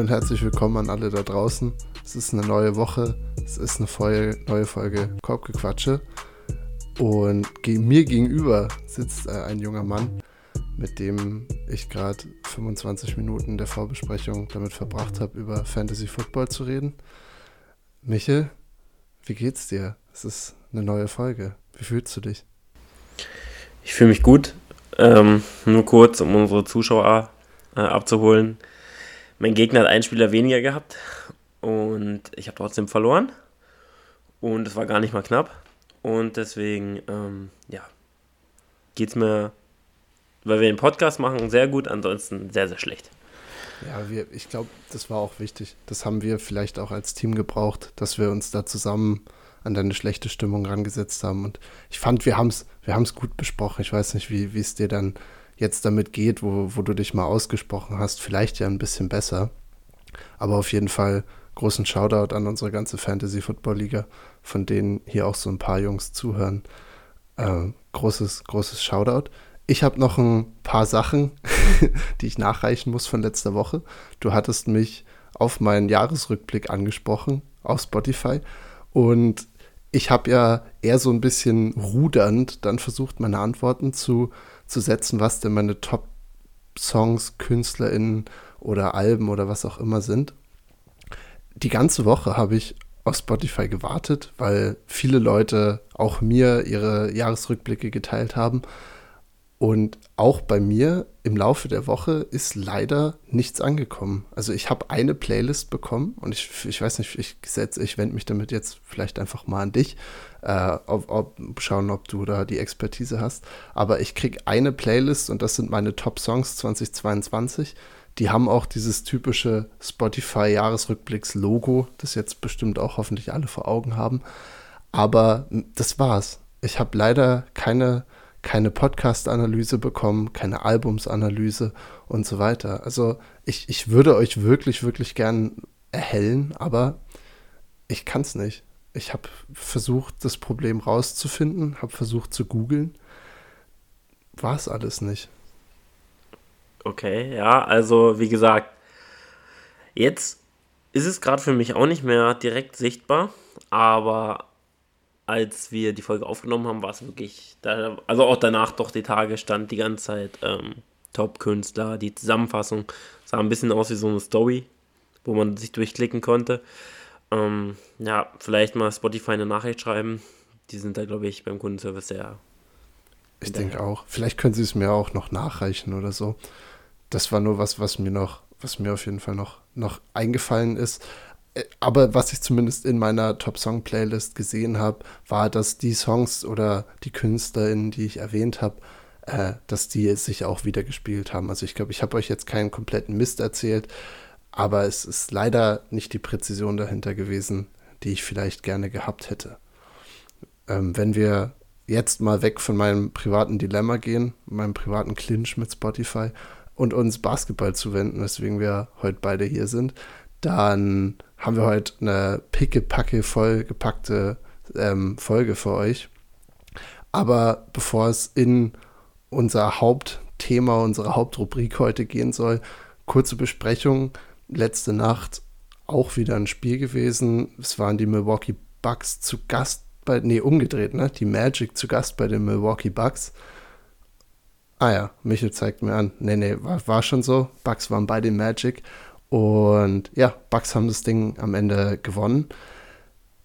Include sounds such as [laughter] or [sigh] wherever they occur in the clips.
und herzlich willkommen an alle da draußen. Es ist eine neue Woche, es ist eine Folge, neue Folge Korbgequatsche. Und mir gegenüber sitzt äh, ein junger Mann, mit dem ich gerade 25 Minuten der Vorbesprechung damit verbracht habe, über Fantasy Football zu reden. Michel, wie geht's dir? Es ist eine neue Folge. Wie fühlst du dich? Ich fühle mich gut. Ähm, nur kurz, um unsere Zuschauer äh, abzuholen. Mein Gegner hat einen Spieler weniger gehabt und ich habe trotzdem verloren. Und es war gar nicht mal knapp. Und deswegen, ähm, ja, geht es mir, weil wir den Podcast machen, sehr gut, ansonsten sehr, sehr schlecht. Ja, wir, ich glaube, das war auch wichtig. Das haben wir vielleicht auch als Team gebraucht, dass wir uns da zusammen an deine schlechte Stimmung rangesetzt haben. Und ich fand, wir haben es wir gut besprochen. Ich weiß nicht, wie es dir dann jetzt damit geht, wo, wo du dich mal ausgesprochen hast. Vielleicht ja ein bisschen besser. Aber auf jeden Fall großen Shoutout an unsere ganze Fantasy Football Liga, von denen hier auch so ein paar Jungs zuhören. Äh, großes, großes Shoutout. Ich habe noch ein paar Sachen, [laughs] die ich nachreichen muss von letzter Woche. Du hattest mich auf meinen Jahresrückblick angesprochen auf Spotify und ich habe ja eher so ein bisschen rudernd dann versucht, meine Antworten zu, zu setzen, was denn meine Top-Songs, KünstlerInnen oder Alben oder was auch immer sind. Die ganze Woche habe ich auf Spotify gewartet, weil viele Leute auch mir ihre Jahresrückblicke geteilt haben. Und auch bei mir im Laufe der Woche ist leider nichts angekommen. Also ich habe eine Playlist bekommen und ich, ich weiß nicht, ich ich wende mich damit jetzt vielleicht einfach mal an dich, äh, ob, ob, schauen, ob du da die Expertise hast. Aber ich kriege eine Playlist und das sind meine Top-Songs 2022. Die haben auch dieses typische Spotify-Jahresrückblicks-Logo, das jetzt bestimmt auch hoffentlich alle vor Augen haben. Aber das war's. Ich habe leider keine keine Podcast-Analyse bekommen, keine Albumsanalyse und so weiter. Also ich, ich würde euch wirklich, wirklich gern erhellen, aber ich kann es nicht. Ich habe versucht, das Problem rauszufinden, habe versucht zu googeln. War es alles nicht. Okay, ja, also wie gesagt, jetzt ist es gerade für mich auch nicht mehr direkt sichtbar, aber als wir die Folge aufgenommen haben, war es wirklich, da, also auch danach doch die Tage stand die ganze Zeit ähm, Top-Künstler, die Zusammenfassung sah ein bisschen aus wie so eine Story, wo man sich durchklicken konnte. Ähm, ja, vielleicht mal Spotify eine Nachricht schreiben. Die sind da, glaube ich, beim Kundenservice sehr. Ich denke auch. Vielleicht können sie es mir auch noch nachreichen oder so. Das war nur was, was mir noch, was mir auf jeden Fall noch, noch eingefallen ist. Äh, aber was ich zumindest in meiner Top-Song-Playlist gesehen habe, war, dass die Songs oder die KünstlerInnen, die ich erwähnt habe, äh, dass die sich auch wieder gespielt haben. Also ich glaube, ich habe euch jetzt keinen kompletten Mist erzählt, aber es ist leider nicht die Präzision dahinter gewesen, die ich vielleicht gerne gehabt hätte. Ähm, wenn wir jetzt mal weg von meinem privaten Dilemma gehen, meinem privaten Clinch mit Spotify und uns Basketball zuwenden, weswegen wir heute beide hier sind, dann haben wir heute eine pickepacke vollgepackte ähm, Folge für euch. Aber bevor es in unser Hauptthema, unsere Hauptrubrik heute gehen soll, kurze Besprechung. Letzte Nacht auch wieder ein Spiel gewesen. Es waren die Milwaukee Bucks zu Gast bei, nee, umgedreht, ne? Die Magic zu Gast bei den Milwaukee Bucks. Ah ja, Michel zeigt mir an. Nee, nee, war, war schon so. Bucks waren bei den Magic. Und ja, Bucks haben das Ding am Ende gewonnen.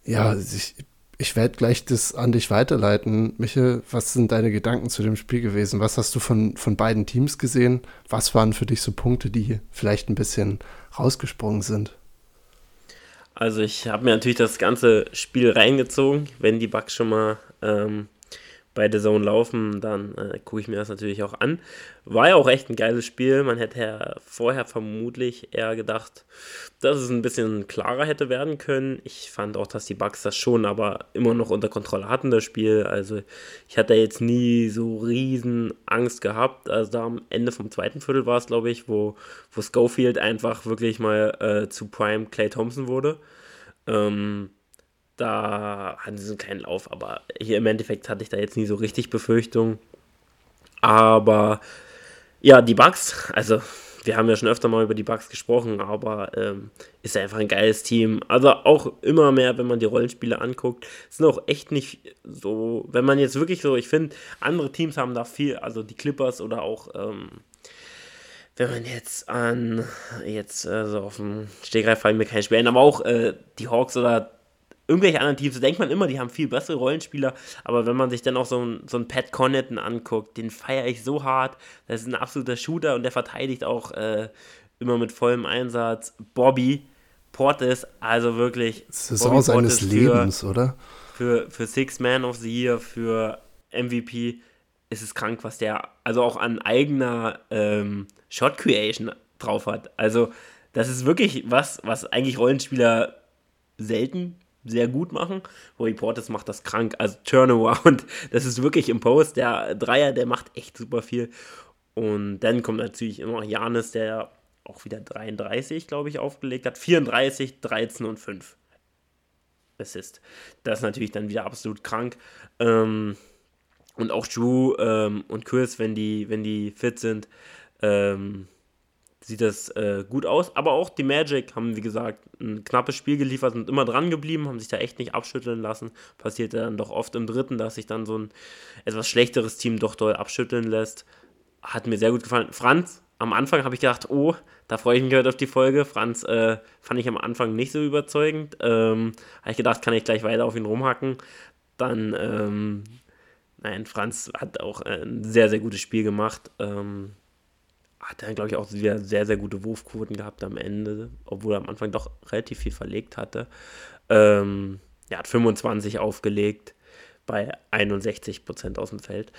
Ja, ich, ich werde gleich das an dich weiterleiten. Michael, was sind deine Gedanken zu dem Spiel gewesen? Was hast du von, von beiden Teams gesehen? Was waren für dich so Punkte, die vielleicht ein bisschen rausgesprungen sind? Also ich habe mir natürlich das ganze Spiel reingezogen, wenn die Bucks schon mal ähm, bei der Zone laufen, dann äh, gucke ich mir das natürlich auch an. War ja auch echt ein geiles Spiel. Man hätte ja vorher vermutlich eher gedacht, dass es ein bisschen klarer hätte werden können. Ich fand auch, dass die Bugs das schon aber immer noch unter Kontrolle hatten, das Spiel. Also ich hatte jetzt nie so riesen Angst gehabt. Also da am Ende vom zweiten Viertel war es, glaube ich, wo, wo Schofield einfach wirklich mal äh, zu Prime Clay Thompson wurde. Ähm, da hatten sie einen kleinen Lauf, aber hier im Endeffekt hatte ich da jetzt nie so richtig Befürchtungen. Aber ja, die Bugs, also wir haben ja schon öfter mal über die Bugs gesprochen, aber ähm, ist einfach ein geiles Team. Also auch immer mehr, wenn man die Rollenspiele anguckt, sind auch echt nicht so, wenn man jetzt wirklich so, ich finde, andere Teams haben da viel, also die Clippers oder auch, ähm, wenn man jetzt an, jetzt also auf dem Stegreif fallen mir keine Sperren, aber auch äh, die Hawks oder irgendwelche anderen Teams, denkt man immer, die haben viel bessere Rollenspieler, aber wenn man sich dann auch so einen so Pat Connaughton anguckt, den feiere ich so hart, das ist ein absoluter Shooter und der verteidigt auch äh, immer mit vollem Einsatz. Bobby Portis, also wirklich Saison seines für, Lebens, oder? Für, für Six Man of the Year, für MVP ist es krank, was der also auch an eigener ähm, Shot Creation drauf hat. Also das ist wirklich was, was eigentlich Rollenspieler selten sehr gut machen. Roy Portis macht das krank. Also Turnaround, [laughs] das ist wirklich im Post. Der Dreier, der macht echt super viel. Und dann kommt natürlich immer Janis, der auch wieder 33, glaube ich, aufgelegt hat. 34, 13 und 5 Assist. Das ist natürlich dann wieder absolut krank. Ähm, und auch Drew ähm, und Chris, wenn die, wenn die fit sind, ähm, sieht das äh, gut aus. Aber auch die Magic haben, wie gesagt, ein knappes Spiel geliefert, sind immer dran geblieben, haben sich da echt nicht abschütteln lassen. Passierte dann doch oft im dritten, dass sich dann so ein etwas schlechteres Team doch doll abschütteln lässt. Hat mir sehr gut gefallen. Franz, am Anfang habe ich gedacht, oh, da freue ich mich heute auf die Folge. Franz äh, fand ich am Anfang nicht so überzeugend. Ähm, habe ich gedacht, kann ich gleich weiter auf ihn rumhacken. Dann, ähm, nein, Franz hat auch ein sehr, sehr gutes Spiel gemacht. Ähm, hat er, glaube ich, auch wieder sehr, sehr gute Wurfquoten gehabt am Ende, obwohl er am Anfang doch relativ viel verlegt hatte. Ähm, er hat 25 aufgelegt bei 61 Prozent aus dem Feld.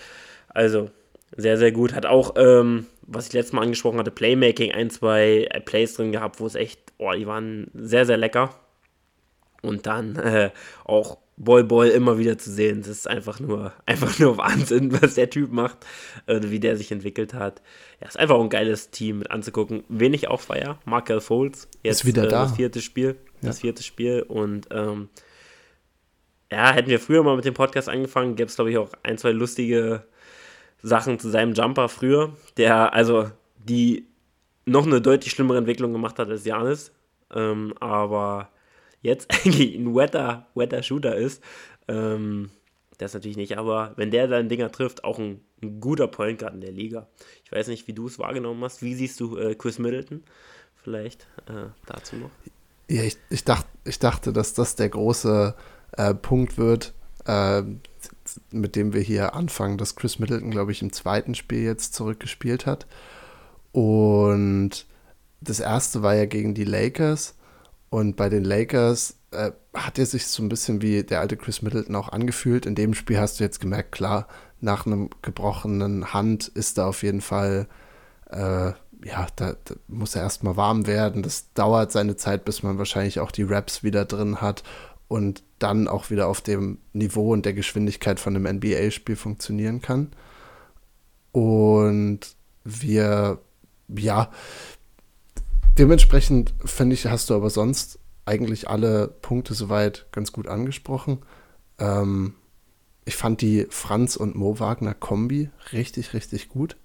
Also sehr, sehr gut. Hat auch, ähm, was ich letztes Mal angesprochen hatte, Playmaking, ein, zwei Plays drin gehabt, wo es echt, oh, die waren sehr, sehr lecker. Und dann äh, auch Boy Boy immer wieder zu sehen. Das ist einfach nur, [laughs] einfach nur Wahnsinn, [laughs] was der Typ macht, äh, wie der sich entwickelt hat. Ja, ist einfach ein geiles Team mit anzugucken. Wen ich auch feier, Markel Foles. Jetzt ist wieder äh, da. Das vierte Spiel. Ja. Das vierte Spiel. Und ähm, ja, hätten wir früher mal mit dem Podcast angefangen, gäbe es, glaube ich, auch ein, zwei lustige Sachen zu seinem Jumper früher, der also die noch eine deutlich schlimmere Entwicklung gemacht hat als Janis. Ähm, aber jetzt [laughs] eigentlich ein wetter, wetter Shooter ist. Ähm, das natürlich nicht, aber wenn der seine Dinger trifft, auch ein, ein, guter Point Guard in der Liga. Ich weiß nicht, wie du es wahrgenommen hast. Wie siehst du äh, Chris Middleton? Vielleicht äh, dazu noch. Ja, ich, ich, dacht, ich dachte, dass das der große äh, Punkt wird, äh, mit dem wir hier anfangen, dass Chris Middleton, glaube ich, im zweiten Spiel jetzt zurückgespielt hat. Und das erste war ja gegen die Lakers. Und bei den Lakers äh, hat er sich so ein bisschen wie der alte Chris Middleton auch angefühlt. In dem Spiel hast du jetzt gemerkt, klar, nach einem gebrochenen Hand ist da auf jeden Fall, äh, ja, da, da, muss er erstmal warm werden. Das dauert seine Zeit, bis man wahrscheinlich auch die Raps wieder drin hat und dann auch wieder auf dem Niveau und der Geschwindigkeit von einem NBA-Spiel funktionieren kann. Und wir, ja, Dementsprechend finde ich, hast du aber sonst eigentlich alle Punkte soweit ganz gut angesprochen. Ähm, ich fand die Franz und Mo Wagner Kombi richtig, richtig gut.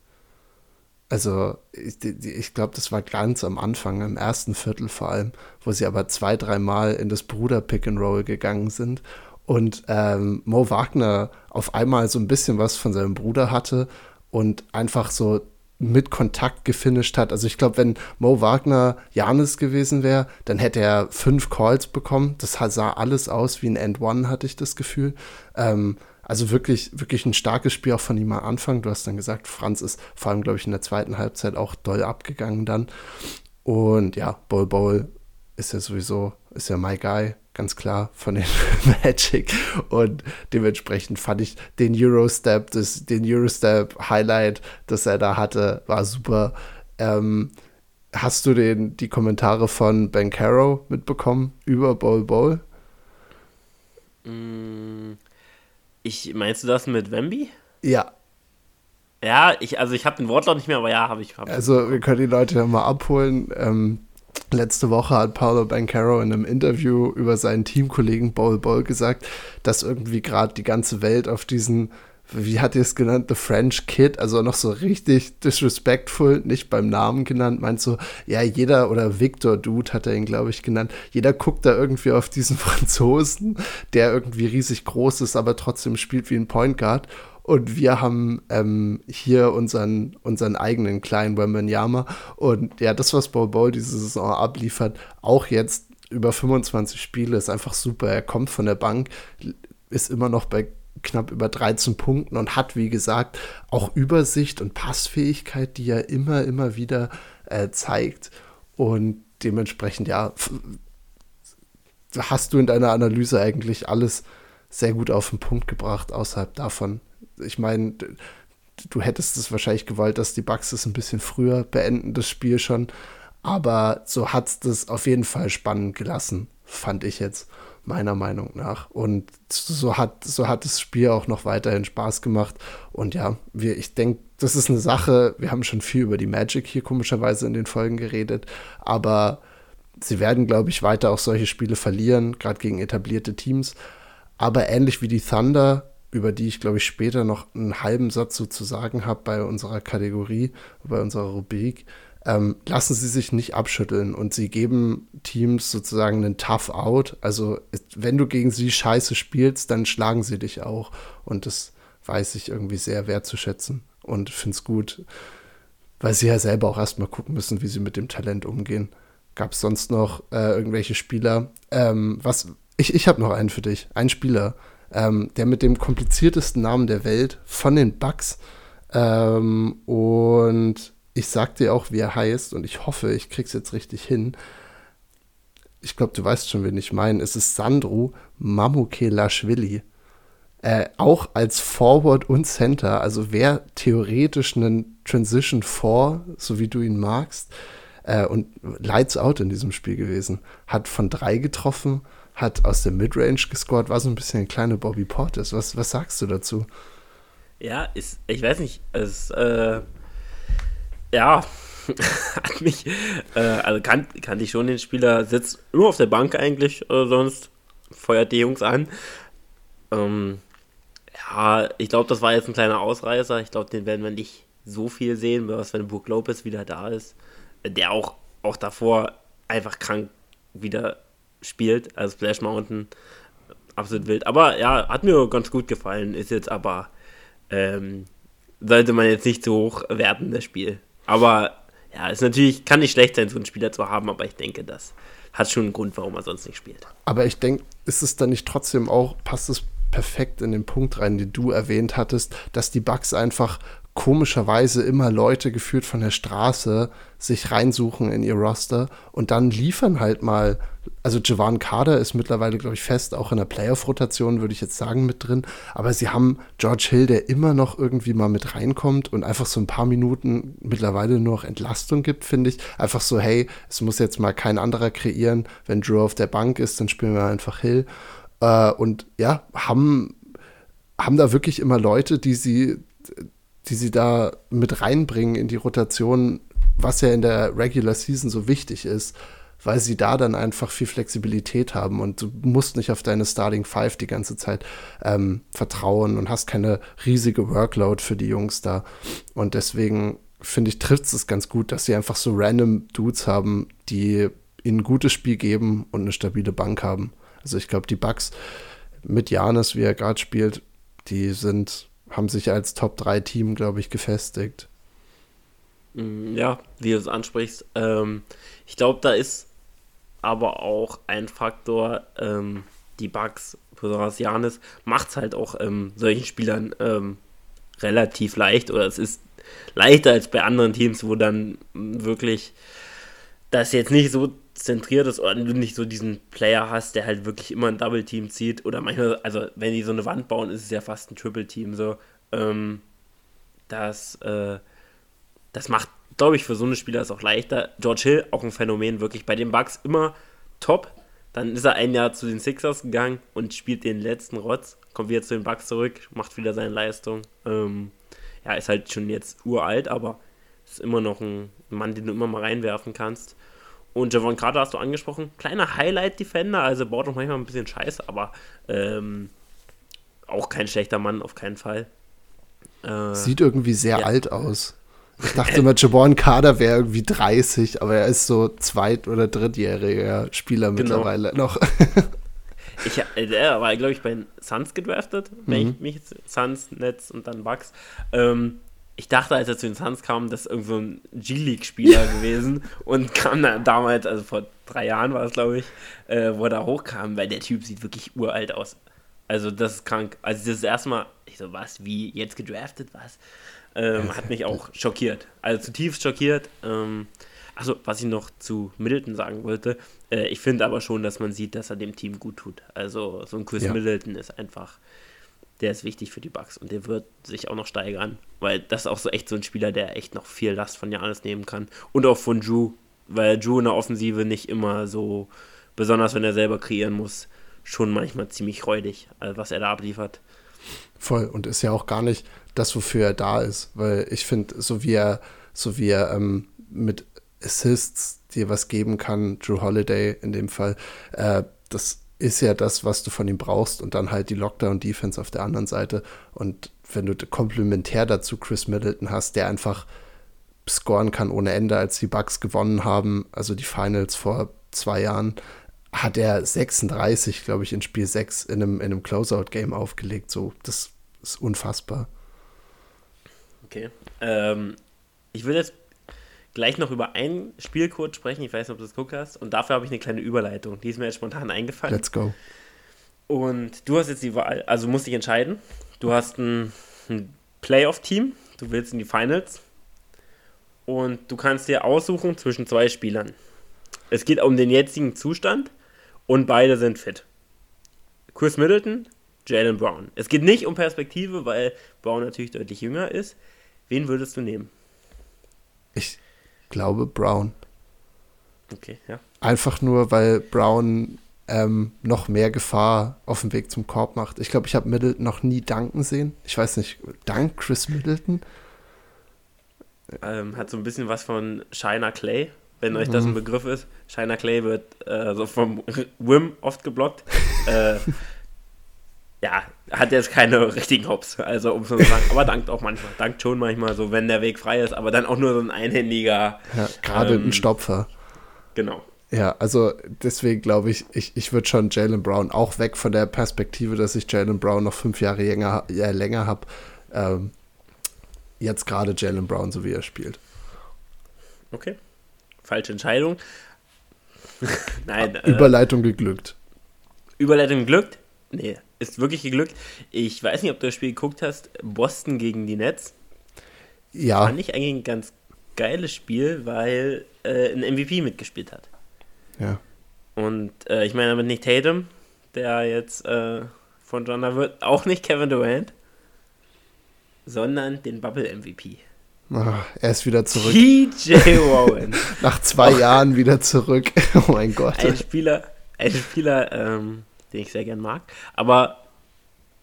Also ich, ich glaube, das war ganz am Anfang, im ersten Viertel vor allem, wo sie aber zwei, dreimal in das Bruder-Pick and Roll gegangen sind und ähm, Mo Wagner auf einmal so ein bisschen was von seinem Bruder hatte und einfach so mit Kontakt gefinisht hat. Also ich glaube, wenn Mo Wagner Janis gewesen wäre, dann hätte er fünf Calls bekommen. Das sah alles aus wie ein End One, hatte ich das Gefühl. Ähm, also wirklich, wirklich ein starkes Spiel auch von ihm am Anfang. Du hast dann gesagt, Franz ist vor allem, glaube ich, in der zweiten Halbzeit auch doll abgegangen dann. Und ja, Bowl Bowl ist ja sowieso, ist ja my guy ganz klar von den [laughs] Magic und dementsprechend fand ich den Eurostep, das, den Eurostep Highlight, das er da hatte, war super. Ähm, hast du den, die Kommentare von Ben Caro mitbekommen über Bowl Bowl? Mm, ich, meinst du das mit Wemby? Ja. Ja, ich, also ich habe den Wortlaut nicht mehr, aber ja, habe ich. Hab also wir können die Leute ja mal abholen. Ähm, Letzte Woche hat Paolo Bancaro in einem Interview über seinen Teamkollegen Bol Bol gesagt, dass irgendwie gerade die ganze Welt auf diesen wie hat ihr es genannt, The French Kid, also noch so richtig disrespectful, nicht beim Namen genannt, meint so, ja, jeder, oder Victor Dude hat er ihn, glaube ich, genannt, jeder guckt da irgendwie auf diesen [laughs] Franzosen, der irgendwie riesig groß ist, aber trotzdem spielt wie ein Point Guard. Und wir haben ähm, hier unseren, unseren eigenen kleinen Wembanyama. Und ja, das, was Bol Bol diese Saison abliefert, auch jetzt über 25 Spiele, ist einfach super. Er kommt von der Bank, ist immer noch bei knapp über 13 Punkten und hat, wie gesagt, auch Übersicht und Passfähigkeit, die er immer, immer wieder äh, zeigt. Und dementsprechend, ja, hast du in deiner Analyse eigentlich alles sehr gut auf den Punkt gebracht, außerhalb davon. Ich meine, du hättest es wahrscheinlich gewollt, dass die Bucks es ein bisschen früher beenden, das Spiel schon. Aber so hat es das auf jeden Fall spannend gelassen, fand ich jetzt meiner Meinung nach. Und so hat, so hat das Spiel auch noch weiterhin Spaß gemacht. Und ja, wir, ich denke, das ist eine Sache, wir haben schon viel über die Magic hier komischerweise in den Folgen geredet, aber sie werden, glaube ich, weiter auch solche Spiele verlieren, gerade gegen etablierte Teams. Aber ähnlich wie die Thunder, über die ich, glaube ich, später noch einen halben Satz so zu sagen habe bei unserer Kategorie, bei unserer Rubrik, ähm, lassen sie sich nicht abschütteln und sie geben Teams sozusagen einen Tough Out. Also wenn du gegen sie scheiße spielst, dann schlagen sie dich auch. Und das weiß ich irgendwie sehr wertzuschätzen und finde es gut, weil sie ja selber auch erstmal gucken müssen, wie sie mit dem Talent umgehen. Gab es sonst noch äh, irgendwelche Spieler? Ähm, was, ich ich habe noch einen für dich. Einen Spieler, ähm, der mit dem kompliziertesten Namen der Welt von den Bucks ähm, und ich sag dir auch, wie er heißt und ich hoffe, ich krieg's jetzt richtig hin. Ich glaube, du weißt schon, wen ich meine. Es ist Sandro Mamukelashvili. Äh, auch als Forward und Center, also wer theoretisch einen Transition 4, so wie du ihn magst, äh, und Lights Out in diesem Spiel gewesen. Hat von drei getroffen, hat aus der Midrange gescored, war so ein bisschen ein kleiner Bobby Portis. Was, was sagst du dazu? Ja, ist, ich weiß nicht, es, äh, ja, [laughs] hat mich, äh, also kan kannte ich schon den Spieler, sitzt nur auf der Bank eigentlich, äh, sonst feuert die Jungs an. Ähm, ja, ich glaube, das war jetzt ein kleiner Ausreißer. Ich glaube, den werden wir nicht so viel sehen, was wenn Brook Lopez wieder da ist, der auch, auch davor einfach krank wieder spielt, also Splash Mountain, absolut wild. Aber ja, hat mir ganz gut gefallen, ist jetzt aber, ähm, sollte man jetzt nicht so hoch werten, das Spiel. Aber ja, ist natürlich, kann nicht schlecht sein, so einen Spieler zu haben, aber ich denke, das hat schon einen Grund, warum er sonst nicht spielt. Aber ich denke, ist es dann nicht trotzdem auch, passt es perfekt in den Punkt rein, den du erwähnt hattest, dass die Bugs einfach komischerweise immer Leute geführt von der Straße sich reinsuchen in ihr Roster und dann liefern halt mal. Also Javan Carter ist mittlerweile, glaube ich, fest, auch in der Playoff-Rotation, würde ich jetzt sagen, mit drin. Aber sie haben George Hill, der immer noch irgendwie mal mit reinkommt und einfach so ein paar Minuten mittlerweile nur noch Entlastung gibt, finde ich. Einfach so, hey, es muss jetzt mal kein anderer kreieren. Wenn Drew auf der Bank ist, dann spielen wir einfach Hill. Äh, und ja, haben, haben da wirklich immer Leute, die sie die sie da mit reinbringen in die Rotation, was ja in der Regular Season so wichtig ist, weil sie da dann einfach viel Flexibilität haben und du musst nicht auf deine Starting Five die ganze Zeit ähm, vertrauen und hast keine riesige Workload für die Jungs da. Und deswegen finde ich, trifft es ganz gut, dass sie einfach so random Dudes haben, die ihnen ein gutes Spiel geben und eine stabile Bank haben. Also ich glaube, die Bugs mit Janis, wie er gerade spielt, die sind haben sich als Top-3-Team, glaube ich, gefestigt. Mm, ja, wie du es ansprichst. Ähm, ich glaube, da ist aber auch ein Faktor, ähm, die Bugs, besonders Janis, macht es halt auch ähm, solchen Spielern ähm, relativ leicht oder es ist leichter als bei anderen Teams, wo dann wirklich das jetzt nicht so zentriert ist oder du nicht so diesen Player hast, der halt wirklich immer ein Double-Team zieht oder manchmal, also wenn die so eine Wand bauen, ist es ja fast ein Triple-Team so. Ähm, das, äh, das macht, glaube ich, für so eine Spieler es auch leichter. George Hill, auch ein Phänomen, wirklich bei den Bucks immer top. Dann ist er ein Jahr zu den Sixers gegangen und spielt den letzten Rotz, kommt wieder zu den Bucks zurück, macht wieder seine Leistung. Ähm, ja, ist halt schon jetzt uralt, aber ist immer noch ein Mann, den du immer mal reinwerfen kannst. Und Javon Carter hast du angesprochen. Kleiner Highlight-Defender, also baut auch manchmal ein bisschen Scheiße, aber ähm, auch kein schlechter Mann, auf keinen Fall. Äh, Sieht irgendwie sehr ja. alt aus. Ich dachte [laughs] immer, Jabon Kader wäre irgendwie 30, aber er ist so zweit- oder drittjähriger Spieler genau. mittlerweile noch. [laughs] ich, äh, er war, glaube ich, bei Suns gedraftet. Wenn mhm. ich mich Suns, Nets und dann Bucks. Ähm, ich dachte, als er zu den Suns kam, das ist irgend so ein G-League-Spieler [laughs] gewesen und kam dann damals, also vor drei Jahren war es, glaube ich, äh, wo er da hochkam, weil der Typ sieht wirklich uralt aus. Also das ist krank. Also das erste Mal, ich so, was, wie, jetzt gedraftet, was? Ähm, hat mich auch schockiert. Also zutiefst schockiert. Ähm, also was ich noch zu Middleton sagen wollte, äh, ich finde aber schon, dass man sieht, dass er dem Team gut tut. Also so ein Chris ja. Middleton ist einfach, der ist wichtig für die Bucks und der wird sich auch noch steigern, weil das ist auch so echt so ein Spieler, der echt noch viel Last von Janis nehmen kann. Und auch von Drew, weil Drew in der Offensive nicht immer so, besonders wenn er selber kreieren muss, schon manchmal ziemlich räudig, also was er da abliefert. Voll, und ist ja auch gar nicht das, wofür er da ist, weil ich finde, so wie er, so wie er ähm, mit Assists dir was geben kann, Drew Holiday in dem Fall, äh, das ist ja das, was du von ihm brauchst und dann halt die Lockdown-Defense auf der anderen Seite. Und wenn du komplementär dazu Chris Middleton hast, der einfach scoren kann ohne Ende, als die Bucks gewonnen haben, also die Finals vor zwei Jahren, hat er 36, glaube ich, in Spiel 6 in einem, in einem Closeout-Game aufgelegt. So, das ist unfassbar. Okay. Ähm, ich würde jetzt gleich noch über ein Spiel kurz sprechen. Ich weiß nicht, ob du das geguckt hast. Und dafür habe ich eine kleine Überleitung. Die ist mir jetzt spontan eingefallen. Let's go. Und du hast jetzt die Wahl, also musst dich entscheiden. Du hast ein, ein Playoff-Team. Du willst in die Finals. Und du kannst dir aussuchen zwischen zwei Spielern. Es geht um den jetzigen Zustand und beide sind fit. Chris Middleton, Jalen Brown. Es geht nicht um Perspektive, weil Brown natürlich deutlich jünger ist. Wen würdest du nehmen? Ich glaube Brown. Okay, ja. Einfach nur, weil Brown ähm, noch mehr Gefahr auf dem Weg zum Korb macht. Ich glaube, ich habe Middleton noch nie danken sehen. Ich weiß nicht, dank Chris Middleton? Ähm, hat so ein bisschen was von Shiner Clay wenn euch das ein mhm. Begriff ist. Shiner Clay wird äh, so vom Wim oft geblockt. äh, [laughs] ja, hat jetzt keine richtigen Hops, also um so zu sagen, aber dankt auch manchmal, dankt schon manchmal so, wenn der Weg frei ist, aber dann auch nur so ein einhändiger. Ja, gerade ähm, ein Stopfer. Genau. Ja, also deswegen glaube ich, ich, ich würde schon Jalen Brown auch weg von der Perspektive, dass ich Jalen Brown noch fünf Jahre länger, äh, länger habe. Ähm, jetzt gerade Jalen Brown, so wie er spielt. Okay falsche Entscheidung. [laughs] Nein. Äh, Überleitung geglückt. Überleitung geglückt? Nee, ist wirklich geglückt. Ich weiß nicht, ob du das Spiel geguckt hast. Boston gegen die Nets. Ja. Fand ich eigentlich ein ganz geiles Spiel, weil äh, ein MVP mitgespielt hat. Ja. Und äh, ich meine damit nicht Tatum, der jetzt äh, von John wird, auch nicht Kevin Durant, sondern den Bubble MVP. Ach, er ist wieder zurück. TJ Warren. [laughs] Nach zwei. Jahren wieder zurück. [laughs] Oh mein Gott. Ein Spieler, ein Spieler ähm, den ich sehr gern mag. Aber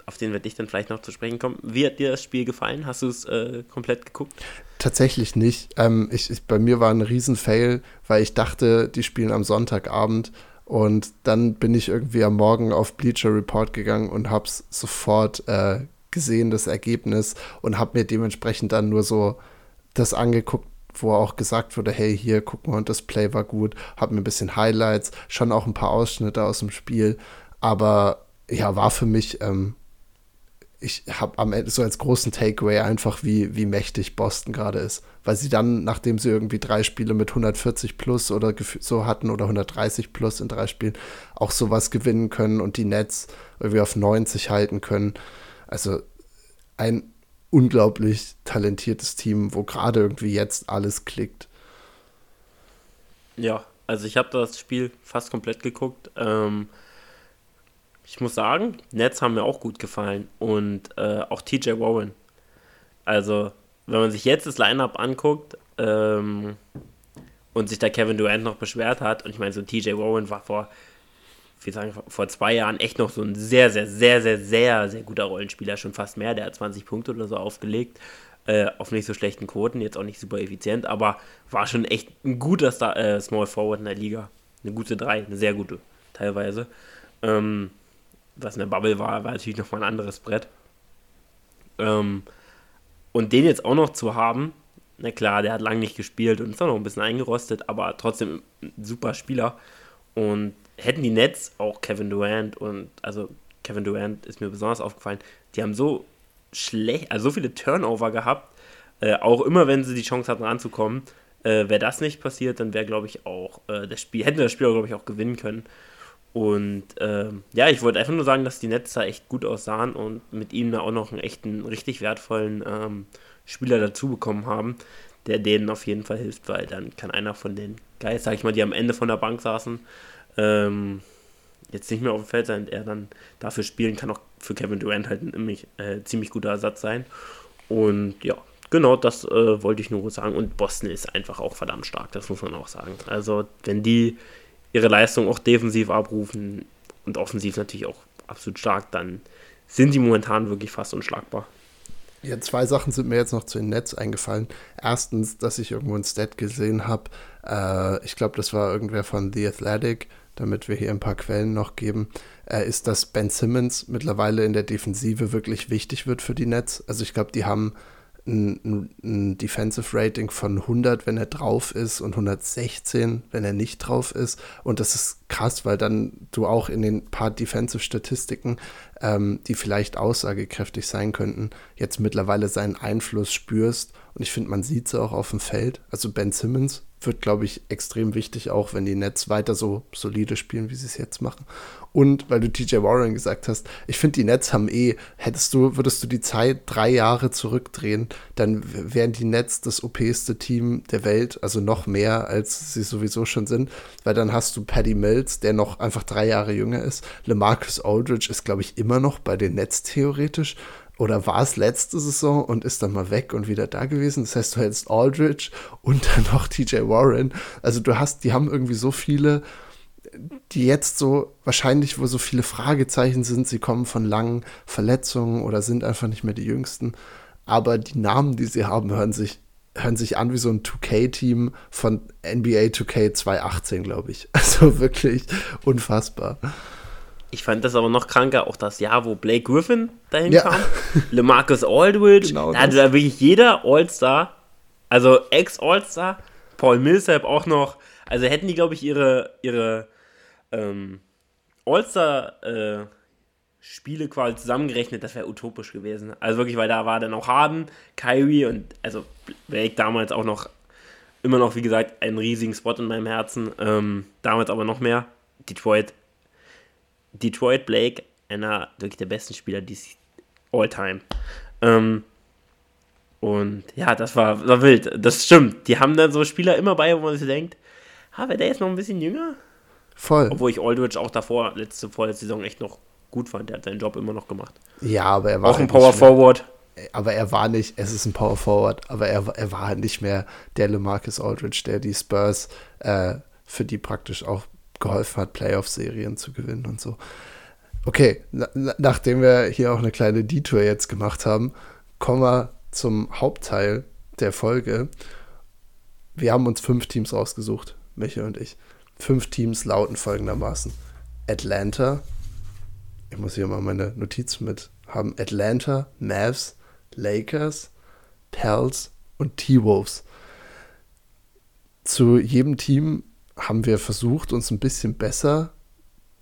auf den werde ich dann vielleicht noch zu sprechen kommen. Wie hat dir das Spiel gefallen? Hast du es äh, komplett geguckt? Tatsächlich nicht. Ähm, ich, ich, bei mir war ein Riesenfail, weil ich dachte, die spielen am Sonntagabend. Und dann bin ich irgendwie am Morgen auf Bleacher Report gegangen und habe es sofort äh, gesehen, das Ergebnis, und habe mir dementsprechend dann nur so das angeguckt, wo auch gesagt wurde, hey, hier, guck mal, das Play war gut, hab mir ein bisschen Highlights, schon auch ein paar Ausschnitte aus dem Spiel, aber ja, war für mich, ähm, ich habe am Ende so als großen Takeaway einfach, wie, wie mächtig Boston gerade ist, weil sie dann, nachdem sie irgendwie drei Spiele mit 140 plus oder so hatten oder 130 plus in drei Spielen, auch sowas gewinnen können und die Nets irgendwie auf 90 halten können. Also ein unglaublich talentiertes Team, wo gerade irgendwie jetzt alles klickt. Ja, also ich habe das Spiel fast komplett geguckt. Ähm, ich muss sagen, Nets haben mir auch gut gefallen und äh, auch TJ Warren. Also, wenn man sich jetzt das Lineup anguckt ähm, und sich da Kevin Durant noch beschwert hat, und ich meine, so TJ Warren war vor wie sagen, vor zwei Jahren echt noch so ein sehr, sehr, sehr, sehr, sehr, sehr guter Rollenspieler, schon fast mehr. Der hat 20 Punkte oder so aufgelegt. Äh, auf nicht so schlechten Quoten, jetzt auch nicht super effizient, aber war schon echt ein guter Star, äh, Small Forward in der Liga. Eine gute 3, eine sehr gute, teilweise. Ähm, was in der Bubble war, war natürlich nochmal ein anderes Brett. Ähm, Und den jetzt auch noch zu haben, na klar, der hat lange nicht gespielt und ist auch noch ein bisschen eingerostet, aber trotzdem ein super Spieler. Und hätten die Nets auch Kevin Durant und, also Kevin Durant ist mir besonders aufgefallen, die haben so schlecht, also so viele Turnover gehabt, äh, auch immer wenn sie die Chance hatten ranzukommen. Äh, wäre das nicht passiert, dann wäre, glaube ich, auch äh, das Spiel, hätten das Spiel, glaube ich, auch gewinnen können. Und ähm, ja, ich wollte einfach nur sagen, dass die Nets da echt gut aussahen und mit da auch noch einen echten, richtig wertvollen ähm, Spieler dazu bekommen haben, der denen auf jeden Fall hilft, weil dann kann einer von den Guys, sag ich mal, die am Ende von der Bank saßen, ähm, jetzt nicht mehr auf dem Feld sein, er dann dafür spielen kann, auch für Kevin Durant halt ein äh, ziemlich guter Ersatz sein. Und ja, genau das äh, wollte ich nur sagen. Und Boston ist einfach auch verdammt stark, das muss man auch sagen. Also, wenn die ihre Leistung auch defensiv abrufen und offensiv natürlich auch absolut stark, dann sind die momentan wirklich fast unschlagbar. Ja, zwei Sachen sind mir jetzt noch zu den Netz eingefallen. Erstens, dass ich irgendwo ein Stat gesehen habe. Äh, ich glaube, das war irgendwer von The Athletic, damit wir hier ein paar Quellen noch geben. Äh, ist, dass Ben Simmons mittlerweile in der Defensive wirklich wichtig wird für die Nets. Also ich glaube, die haben ein, ein, Defensive Rating von 100, wenn er drauf ist und 116, wenn er nicht drauf ist. Und das ist krass, weil dann du auch in den paar Defensive Statistiken, ähm, die vielleicht aussagekräftig sein könnten, jetzt mittlerweile seinen Einfluss spürst. Und ich finde, man sieht es auch auf dem Feld. Also Ben Simmons wird, glaube ich, extrem wichtig, auch wenn die Nets weiter so solide spielen, wie sie es jetzt machen. Und weil du TJ Warren gesagt hast, ich finde, die Nets haben eh, hättest du, würdest du die Zeit drei Jahre zurückdrehen, dann wären die Nets das OPste Team der Welt, also noch mehr, als sie sowieso schon sind, weil dann hast du Paddy Mills, der noch einfach drei Jahre jünger ist. LeMarcus Aldridge ist, glaube ich, immer noch bei den Nets theoretisch oder war es letzte Saison und ist dann mal weg und wieder da gewesen. Das heißt, du hättest Aldridge und dann noch TJ Warren. Also du hast, die haben irgendwie so viele, die jetzt so wahrscheinlich, wo so viele Fragezeichen sind, sie kommen von langen Verletzungen oder sind einfach nicht mehr die jüngsten. Aber die Namen, die sie haben, hören sich, hören sich an wie so ein 2K-Team von NBA 2K 2018, glaube ich. [laughs] Also wirklich unfassbar. Ich fand das aber noch kranker, auch das Jahr, wo Blake Griffin dahin ja. kam. LeMarcus Aldridge. Genau da hatte da wirklich jeder All-Star, also Ex-All-Star, Paul Millsap auch noch. Also hätten die, glaube ich, ihre, ihre ähm, All-Star-Spiele äh, quasi zusammengerechnet, das wäre utopisch gewesen. Also wirklich, weil da war dann auch Harden, Kyrie und also Blake damals auch noch, immer noch, wie gesagt, einen riesigen Spot in meinem Herzen. Ähm, damals aber noch mehr. Detroit Detroit Blake, einer wirklich der besten Spieler dies All-Time. Ähm, und ja, das war, war wild. Das stimmt. Die haben dann so Spieler immer bei, wo man sich denkt, ha, wäre der jetzt noch ein bisschen jünger? Voll. Obwohl ich Aldridge auch davor, letzte, vorletzte Saison echt noch gut fand. Der hat seinen Job immer noch gemacht. Ja, aber er war. Auch ein halt Power Forward. Aber er war nicht, es ist ein Power Forward, aber er, er war halt nicht mehr der LeMarcus Aldridge, der die Spurs, äh, für die praktisch auch geholfen hat, Playoff-Serien zu gewinnen und so. Okay, na, nachdem wir hier auch eine kleine Detour jetzt gemacht haben, kommen wir zum Hauptteil der Folge. Wir haben uns fünf Teams rausgesucht, Michael und ich. Fünf Teams lauten folgendermaßen: Atlanta, ich muss hier mal meine Notizen mit haben: Atlanta, Mavs, Lakers, Pels und T-Wolves. Zu jedem Team haben wir versucht, uns ein bisschen besser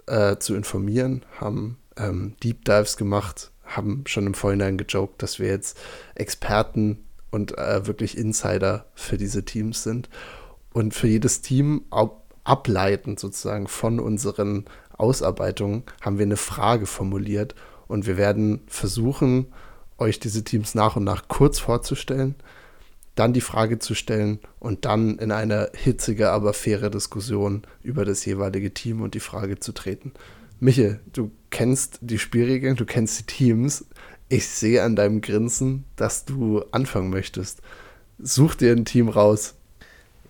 äh, zu informieren, haben ähm, Deep Dives gemacht, haben schon im Vorhinein gejoked, dass wir jetzt Experten und äh, wirklich Insider für diese Teams sind. Und für jedes Team ableitend sozusagen von unseren Ausarbeitungen haben wir eine Frage formuliert und wir werden versuchen, euch diese Teams nach und nach kurz vorzustellen dann die Frage zu stellen und dann in eine hitzige, aber faire Diskussion über das jeweilige Team und die Frage zu treten. Michel, du kennst die Spielregeln, du kennst die Teams. Ich sehe an deinem Grinsen, dass du anfangen möchtest. Such dir ein Team raus.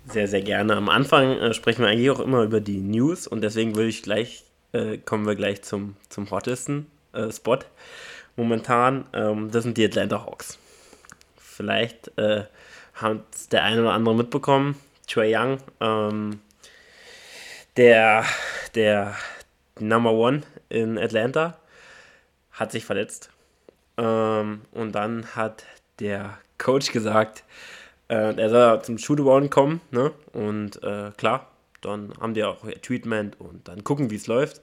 Sehr, sehr gerne. Am Anfang äh, sprechen wir eigentlich auch immer über die News und deswegen würde ich gleich, äh, kommen wir gleich zum, zum hottesten äh, Spot momentan. Ähm, das sind die Atlanta Hawks. Vielleicht äh, hat der eine oder andere mitbekommen. Trey Young, ähm, der, der Number One in Atlanta, hat sich verletzt. Ähm, und dann hat der Coach gesagt, äh, er soll zum Shootaround kommen, ne? Und äh, klar, dann haben die auch ihr Treatment und dann gucken, wie es läuft.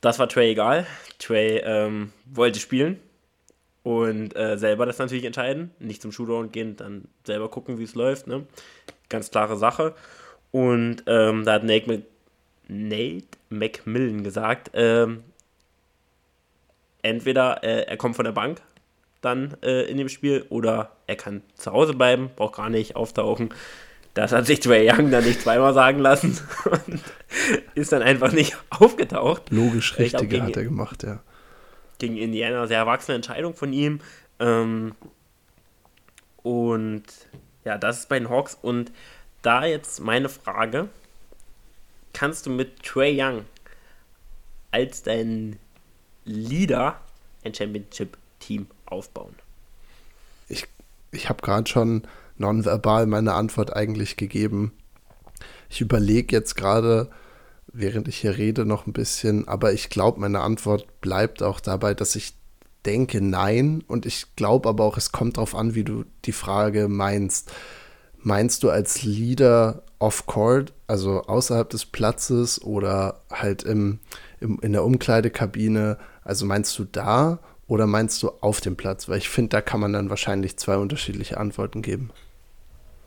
Das war Trey egal. Trey ähm, wollte spielen und äh, selber das natürlich entscheiden. Nicht zum Shootaround gehen, dann selber gucken, wie es läuft. Ne? Ganz klare Sache. Und ähm, da hat Nate, Mc Nate McMillan gesagt, ähm, entweder äh, er kommt von der Bank dann äh, in dem Spiel oder er kann zu Hause bleiben, braucht gar nicht auftauchen. Das hat sich Trey Young dann nicht zweimal sagen lassen [laughs] und ist dann einfach nicht aufgetaucht. Logisch richtige hat er gemacht, ja. Gegen Indiana, sehr erwachsene Entscheidung von ihm. Ähm, und ja, das ist bei den Hawks. Und da jetzt meine Frage: Kannst du mit Trey Young als dein Leader ein Championship-Team aufbauen? Ich, ich habe gerade schon nonverbal meine Antwort eigentlich gegeben. Ich überlege jetzt gerade, während ich hier rede, noch ein bisschen, aber ich glaube, meine Antwort bleibt auch dabei, dass ich denke nein und ich glaube aber auch, es kommt darauf an, wie du die Frage meinst. Meinst du als Leader off-court, also außerhalb des Platzes oder halt im, im, in der Umkleidekabine? Also meinst du da oder meinst du auf dem Platz? Weil ich finde, da kann man dann wahrscheinlich zwei unterschiedliche Antworten geben.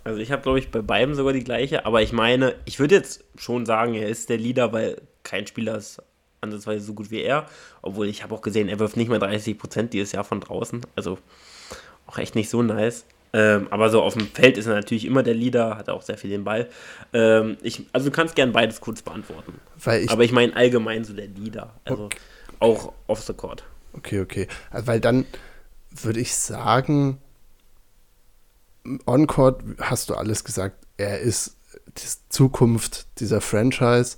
Also ich habe, glaube ich, bei beiden sogar die gleiche, aber ich meine, ich würde jetzt schon sagen, er ist der Leader, weil kein Spieler ist ansatzweise so gut wie er. Obwohl ich habe auch gesehen, er wirft nicht mal 30 Prozent dieses Jahr von draußen. Also auch echt nicht so nice. Ähm, aber so auf dem Feld ist er natürlich immer der Leader, hat auch sehr viel den Ball. Ähm, ich, also du kannst gerne beides kurz beantworten. Ich, aber ich meine allgemein so der Leader. Also okay. auch off the court. Okay, okay. Weil dann würde ich sagen, On-Court hast du alles gesagt. Er ist die Zukunft dieser Franchise.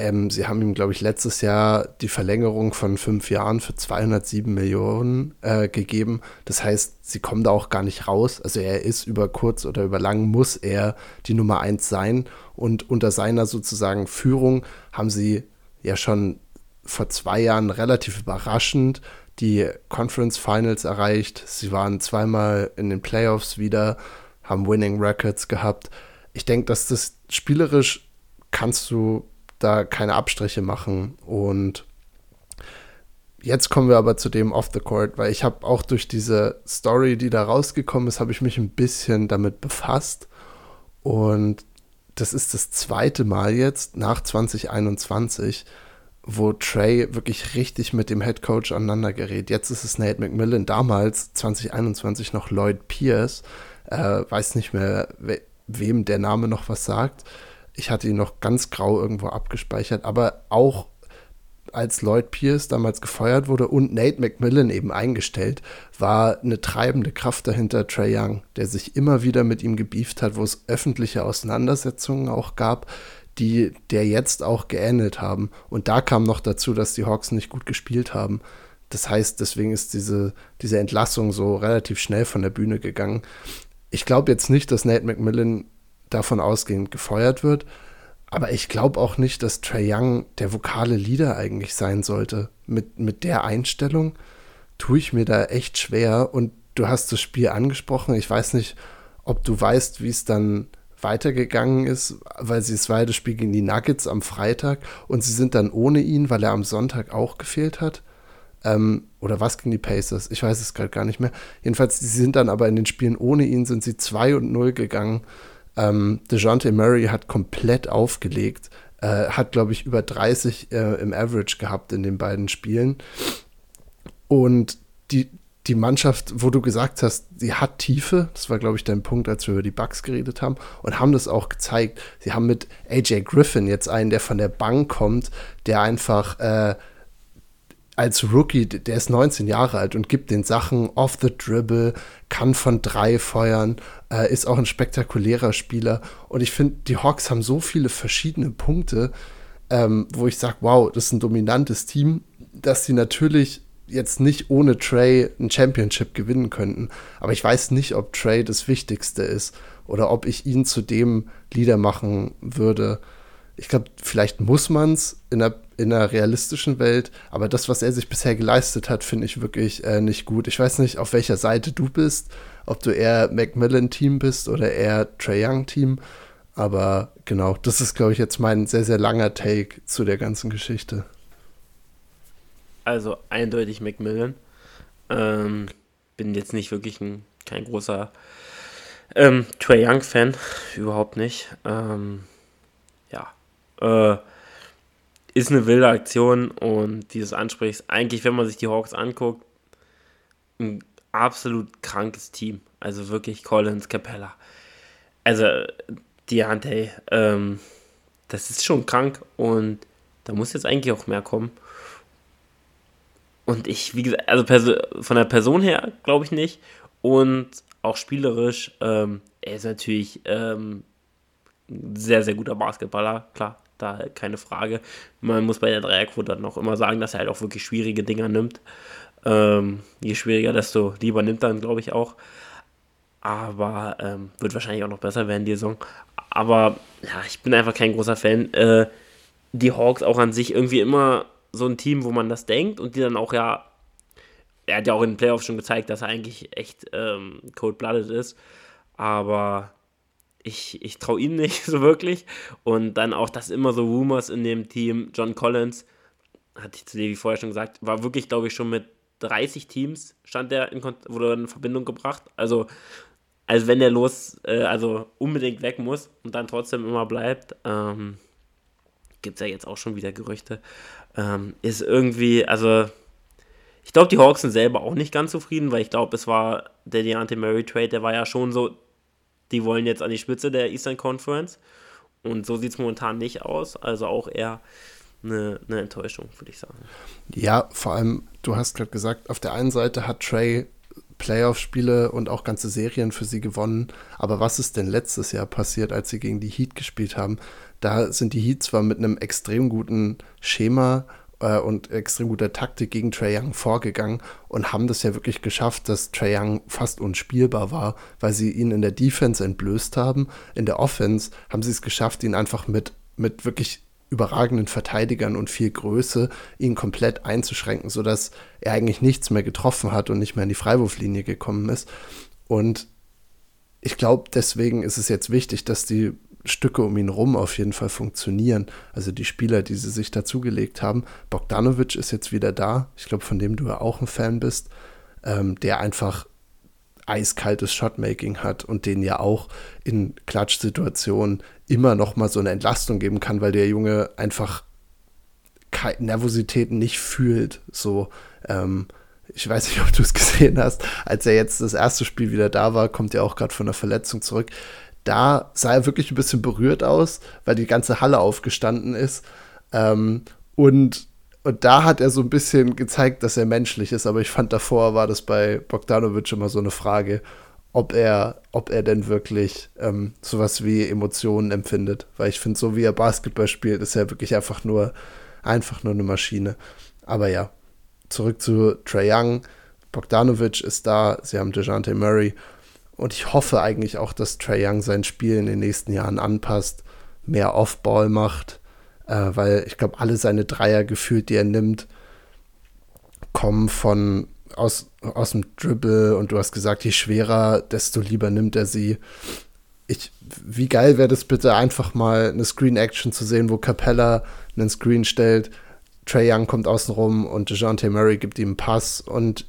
Ähm, sie haben ihm, glaube ich, letztes Jahr die Verlängerung von fünf Jahren für 207 Millionen äh, gegeben. Das heißt, sie kommen da auch gar nicht raus. Also er ist über kurz oder über lang, muss er die Nummer eins sein. Und unter seiner sozusagen Führung haben sie ja schon vor zwei Jahren relativ überraschend die Conference Finals erreicht. Sie waren zweimal in den Playoffs wieder, haben Winning Records gehabt. Ich denke, dass das spielerisch kannst du da keine Abstriche machen. Und jetzt kommen wir aber zu dem Off the Court, weil ich habe auch durch diese Story, die da rausgekommen ist, habe ich mich ein bisschen damit befasst. Und das ist das zweite Mal jetzt nach 2021, wo Trey wirklich richtig mit dem Head Coach aneinander gerät. Jetzt ist es Nate McMillan, damals 2021 noch Lloyd Pierce. Äh, weiß nicht mehr, we wem der Name noch was sagt. Ich hatte ihn noch ganz grau irgendwo abgespeichert, aber auch als Lloyd Pierce damals gefeuert wurde und Nate McMillan eben eingestellt, war eine treibende Kraft dahinter Trey Young, der sich immer wieder mit ihm gebieft hat, wo es öffentliche Auseinandersetzungen auch gab die der jetzt auch geähnelt haben. Und da kam noch dazu, dass die Hawks nicht gut gespielt haben. Das heißt, deswegen ist diese, diese Entlassung so relativ schnell von der Bühne gegangen. Ich glaube jetzt nicht, dass Nate McMillan davon ausgehend gefeuert wird, aber ich glaube auch nicht, dass Trey Young der vokale Leader eigentlich sein sollte. Mit, mit der Einstellung tue ich mir da echt schwer und du hast das Spiel angesprochen. Ich weiß nicht, ob du weißt, wie es dann weitergegangen ist, weil sie das Spiel gegen die Nuggets am Freitag und sie sind dann ohne ihn, weil er am Sonntag auch gefehlt hat. Ähm, oder was gegen die Pacers? Ich weiß es gerade gar nicht mehr. Jedenfalls, sie sind dann aber in den Spielen ohne ihn, sind sie 2 und 0 gegangen. Ähm, DeJounte Murray hat komplett aufgelegt, äh, hat, glaube ich, über 30 äh, im Average gehabt in den beiden Spielen. Und die, die Mannschaft, wo du gesagt hast, sie hat Tiefe, das war, glaube ich, dein Punkt, als wir über die Bugs geredet haben, und haben das auch gezeigt. Sie haben mit AJ Griffin jetzt einen, der von der Bank kommt, der einfach äh, als Rookie, der ist 19 Jahre alt und gibt den Sachen off the dribble, kann von drei feuern, äh, ist auch ein spektakulärer Spieler. Und ich finde, die Hawks haben so viele verschiedene Punkte, ähm, wo ich sage, wow, das ist ein dominantes Team, dass sie natürlich jetzt nicht ohne Trey ein Championship gewinnen könnten. Aber ich weiß nicht, ob Trey das Wichtigste ist oder ob ich ihn zu dem Leader machen würde. Ich glaube, vielleicht muss man es in der, in einer realistischen Welt, aber das, was er sich bisher geleistet hat, finde ich wirklich äh, nicht gut. Ich weiß nicht, auf welcher Seite du bist, ob du eher Macmillan-Team bist oder eher Trey Young-Team, aber genau, das ist, glaube ich, jetzt mein sehr, sehr langer Take zu der ganzen Geschichte. Also eindeutig Macmillan. Ähm, bin jetzt nicht wirklich ein, kein großer ähm, Trey Young-Fan, überhaupt nicht. Ähm, ja, äh, ist eine wilde Aktion und dieses ansprichst, eigentlich, wenn man sich die Hawks anguckt, ein absolut krankes Team. Also wirklich Collins, Capella. Also, hey, ähm, das ist schon krank und da muss jetzt eigentlich auch mehr kommen. Und ich, wie gesagt, also von der Person her glaube ich nicht. Und auch spielerisch, ähm, er ist natürlich ähm, sehr, sehr guter Basketballer, klar, da keine Frage. Man muss bei der Dreierquote dann auch immer sagen, dass er halt auch wirklich schwierige Dinger nimmt. Ähm, je schwieriger, desto lieber nimmt er dann, glaube ich, auch. Aber ähm, wird wahrscheinlich auch noch besser werden, die Saison. Aber ja, ich bin einfach kein großer Fan. Äh, die Hawks auch an sich irgendwie immer so ein Team, wo man das denkt und die dann auch ja. Er hat ja auch in den Playoffs schon gezeigt, dass er eigentlich echt ähm, cold-blooded ist. Aber ich, ich traue ihm nicht [laughs] so wirklich. Und dann auch, dass immer so Rumors in dem Team, John Collins, hatte ich zu dir wie vorher schon gesagt, war wirklich, glaube ich, schon mit 30 Teams, stand der in, wurde in Verbindung gebracht. Also, als wenn der los, äh, also unbedingt weg muss und dann trotzdem immer bleibt. Ähm, Gibt es ja jetzt auch schon wieder Gerüchte. Ähm, ist irgendwie, also ich glaube, die Hawks sind selber auch nicht ganz zufrieden, weil ich glaube, es war der Deontay Murray Trade, der war ja schon so die wollen jetzt an die Spitze der Eastern Conference. Und so sieht es momentan nicht aus. Also auch eher eine, eine Enttäuschung, würde ich sagen. Ja, vor allem, du hast gerade gesagt, auf der einen Seite hat Trey Playoff-Spiele und auch ganze Serien für sie gewonnen. Aber was ist denn letztes Jahr passiert, als sie gegen die Heat gespielt haben? Da sind die Heat zwar mit einem extrem guten Schema äh, und extrem guter Taktik gegen Trae Young vorgegangen und haben das ja wirklich geschafft, dass Trae Young fast unspielbar war, weil sie ihn in der Defense entblößt haben. In der Offense haben sie es geschafft, ihn einfach mit, mit wirklich überragenden Verteidigern und viel Größe ihn komplett einzuschränken, sodass er eigentlich nichts mehr getroffen hat und nicht mehr in die Freiwurflinie gekommen ist. Und ich glaube, deswegen ist es jetzt wichtig, dass die Stücke um ihn rum auf jeden Fall funktionieren. Also die Spieler, die sie sich dazugelegt haben. Bogdanovic ist jetzt wieder da. Ich glaube, von dem du ja auch ein Fan bist. Ähm, der einfach eiskaltes Shotmaking hat und den ja auch in Klatschsituationen immer noch mal so eine Entlastung geben kann, weil der Junge einfach Nervositäten nicht fühlt. So, ähm, ich weiß nicht, ob du es gesehen hast, als er jetzt das erste Spiel wieder da war, kommt er auch gerade von der Verletzung zurück da sah er wirklich ein bisschen berührt aus, weil die ganze Halle aufgestanden ist. Ähm, und, und da hat er so ein bisschen gezeigt, dass er menschlich ist. Aber ich fand davor war das bei Bogdanovic immer so eine Frage, ob er, ob er denn wirklich ähm, sowas wie Emotionen empfindet. Weil ich finde, so wie er Basketball spielt, ist er wirklich einfach nur, einfach nur eine Maschine. Aber ja, zurück zu Trae Young. Bogdanovic ist da, sie haben DeJounte Murray und ich hoffe eigentlich auch, dass Trey Young sein Spiel in den nächsten Jahren anpasst, mehr Off-Ball macht, äh, weil ich glaube, alle seine Dreier gefühlt, die er nimmt, kommen von aus, aus dem Dribble und du hast gesagt, je schwerer, desto lieber nimmt er sie. Ich, wie geil wäre das bitte, einfach mal eine Screen-Action zu sehen, wo Capella einen Screen stellt, Trey Young kommt außen rum und DeJounte Murray gibt ihm einen Pass und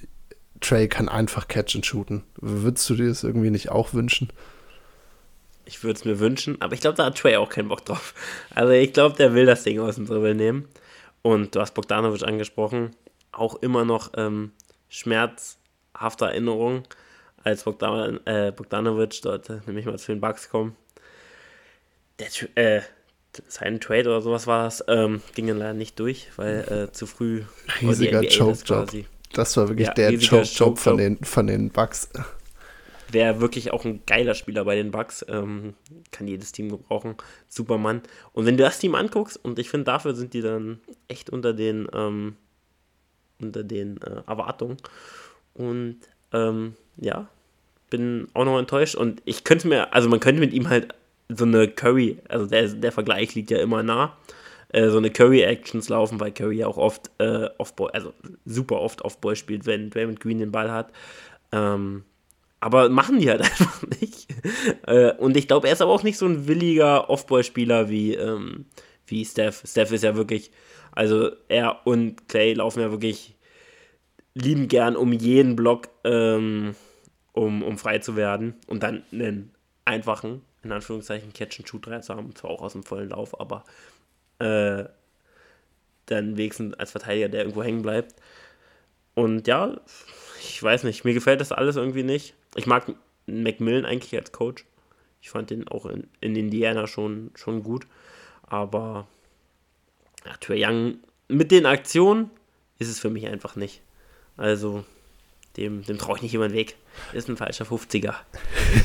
Trey kann einfach catch and shooten. Würdest du dir das irgendwie nicht auch wünschen? Ich würde es mir wünschen, aber ich glaube, da hat Trey auch keinen Bock drauf. Also ich glaube, der will das Ding aus dem Dribbel nehmen. Und du hast Bogdanovic angesprochen. Auch immer noch ähm, schmerzhafte Erinnerung, als Bogdan, äh, Bogdanovic dort äh, nämlich mal zu den Bucks kommt. Der, äh, sein Trade oder sowas war das, ähm, ging dann leider nicht durch, weil äh, zu früh riesiger Choke-Job. Das war wirklich ja, der Job von den, von den Bucks. Wäre wirklich auch ein geiler Spieler bei den Bucks. Ähm, kann jedes Team gebrauchen. Supermann. Und wenn du das Team anguckst, und ich finde, dafür sind die dann echt unter den, ähm, unter den äh, Erwartungen. Und ähm, ja, bin auch noch enttäuscht. Und ich könnte mir, also man könnte mit ihm halt so eine Curry, also der, der Vergleich liegt ja immer nah. Äh, so eine Curry-Actions laufen, weil Curry ja auch oft äh, Off-Ball, also super oft Off-Ball spielt, wenn Draymond Green den Ball hat. Ähm, aber machen die halt [laughs] einfach nicht. äh, und ich glaube, er ist aber auch nicht so ein williger Off-Ball-Spieler wie, ähm, wie Steph. Steph ist ja wirklich, also er und Clay laufen ja wirklich lieben gern um jeden Block, ähm, um, um frei zu werden und dann einen einfachen, in Anführungszeichen, Catch-and-Shoot-Dreier zu haben, zwar auch aus dem vollen Lauf, aber äh, dann wenigstens als Verteidiger, der irgendwo hängen bleibt. Und ja, ich weiß nicht, mir gefällt das alles irgendwie nicht. Ich mag Macmillan eigentlich als Coach. Ich fand den auch in, in Indiana schon, schon gut. Aber ja, Trae Young mit den Aktionen ist es für mich einfach nicht. Also, dem, dem traue ich nicht jemand weg. Ist ein falscher 50er.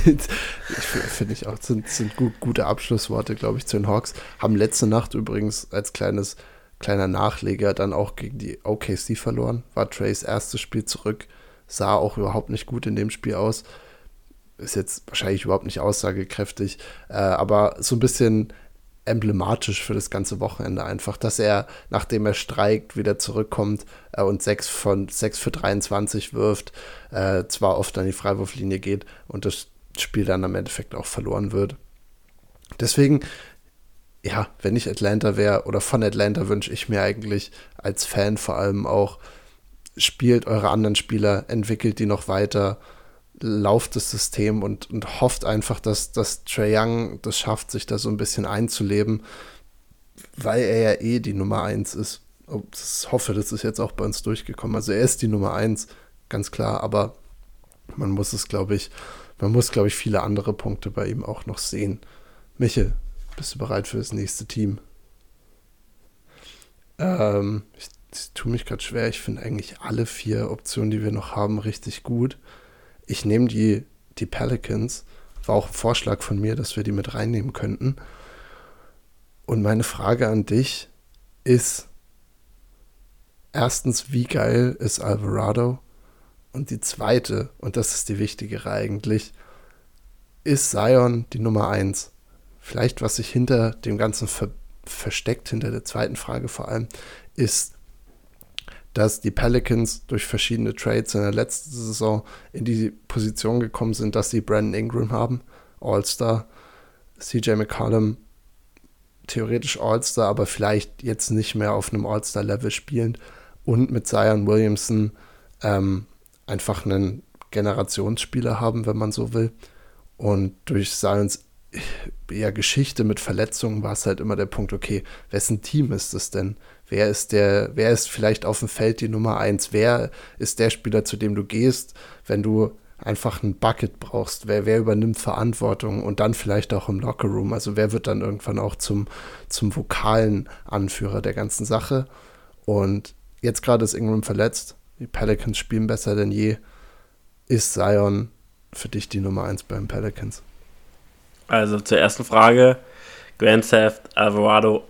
[laughs] ich finde ich auch, sind, sind gut, gute Abschlussworte, glaube ich, zu den Hawks. Haben letzte Nacht übrigens als kleines, kleiner Nachleger dann auch gegen die OKC verloren. War Trays erstes Spiel zurück. Sah auch überhaupt nicht gut in dem Spiel aus. Ist jetzt wahrscheinlich überhaupt nicht aussagekräftig, äh, aber so ein bisschen emblematisch für das ganze Wochenende einfach, dass er, nachdem er streikt, wieder zurückkommt äh, und 6 von 6 für 23 wirft, äh, zwar oft an die Freiwurflinie geht und das Spiel dann am Endeffekt auch verloren wird. Deswegen, ja, wenn ich Atlanta wäre oder von Atlanta wünsche ich mir eigentlich als Fan vor allem auch, spielt eure anderen Spieler, entwickelt die noch weiter, lauft das System und, und hofft einfach, dass, dass Trae Young das schafft, sich da so ein bisschen einzuleben, weil er ja eh die Nummer 1 ist. Ich hoffe, das ist jetzt auch bei uns durchgekommen. Also er ist die Nummer 1, ganz klar, aber man muss es, glaube ich, man muss, glaube ich, viele andere Punkte bei ihm auch noch sehen. Michel, bist du bereit für das nächste Team? Ähm, ich, ich tue mich gerade schwer. Ich finde eigentlich alle vier Optionen, die wir noch haben, richtig gut ich nehme die, die Pelicans. War auch ein Vorschlag von mir, dass wir die mit reinnehmen könnten. Und meine Frage an dich ist, erstens, wie geil ist Alvarado? Und die zweite, und das ist die wichtigere eigentlich, ist Zion die Nummer eins? Vielleicht, was sich hinter dem Ganzen ver versteckt, hinter der zweiten Frage vor allem, ist, dass die Pelicans durch verschiedene Trades in der letzten Saison in die Position gekommen sind, dass sie Brandon Ingram haben, All-Star, CJ McCollum, theoretisch All-Star, aber vielleicht jetzt nicht mehr auf einem All-Star-Level spielen und mit Zion Williamson ähm, einfach einen Generationsspieler haben, wenn man so will. Und durch Zions ja, Geschichte mit Verletzungen war es halt immer der Punkt, okay, wessen Team ist es denn? Wer ist der, wer ist vielleicht auf dem Feld die Nummer eins? Wer ist der Spieler, zu dem du gehst, wenn du einfach ein Bucket brauchst? Wer, wer übernimmt Verantwortung und dann vielleicht auch im Lockerroom? Also wer wird dann irgendwann auch zum, zum vokalen Anführer der ganzen Sache? Und jetzt gerade ist Ingram verletzt. Die Pelicans spielen besser denn je. Ist Zion für dich die Nummer eins beim Pelicans? Also zur ersten Frage. Grand Theft Alvarado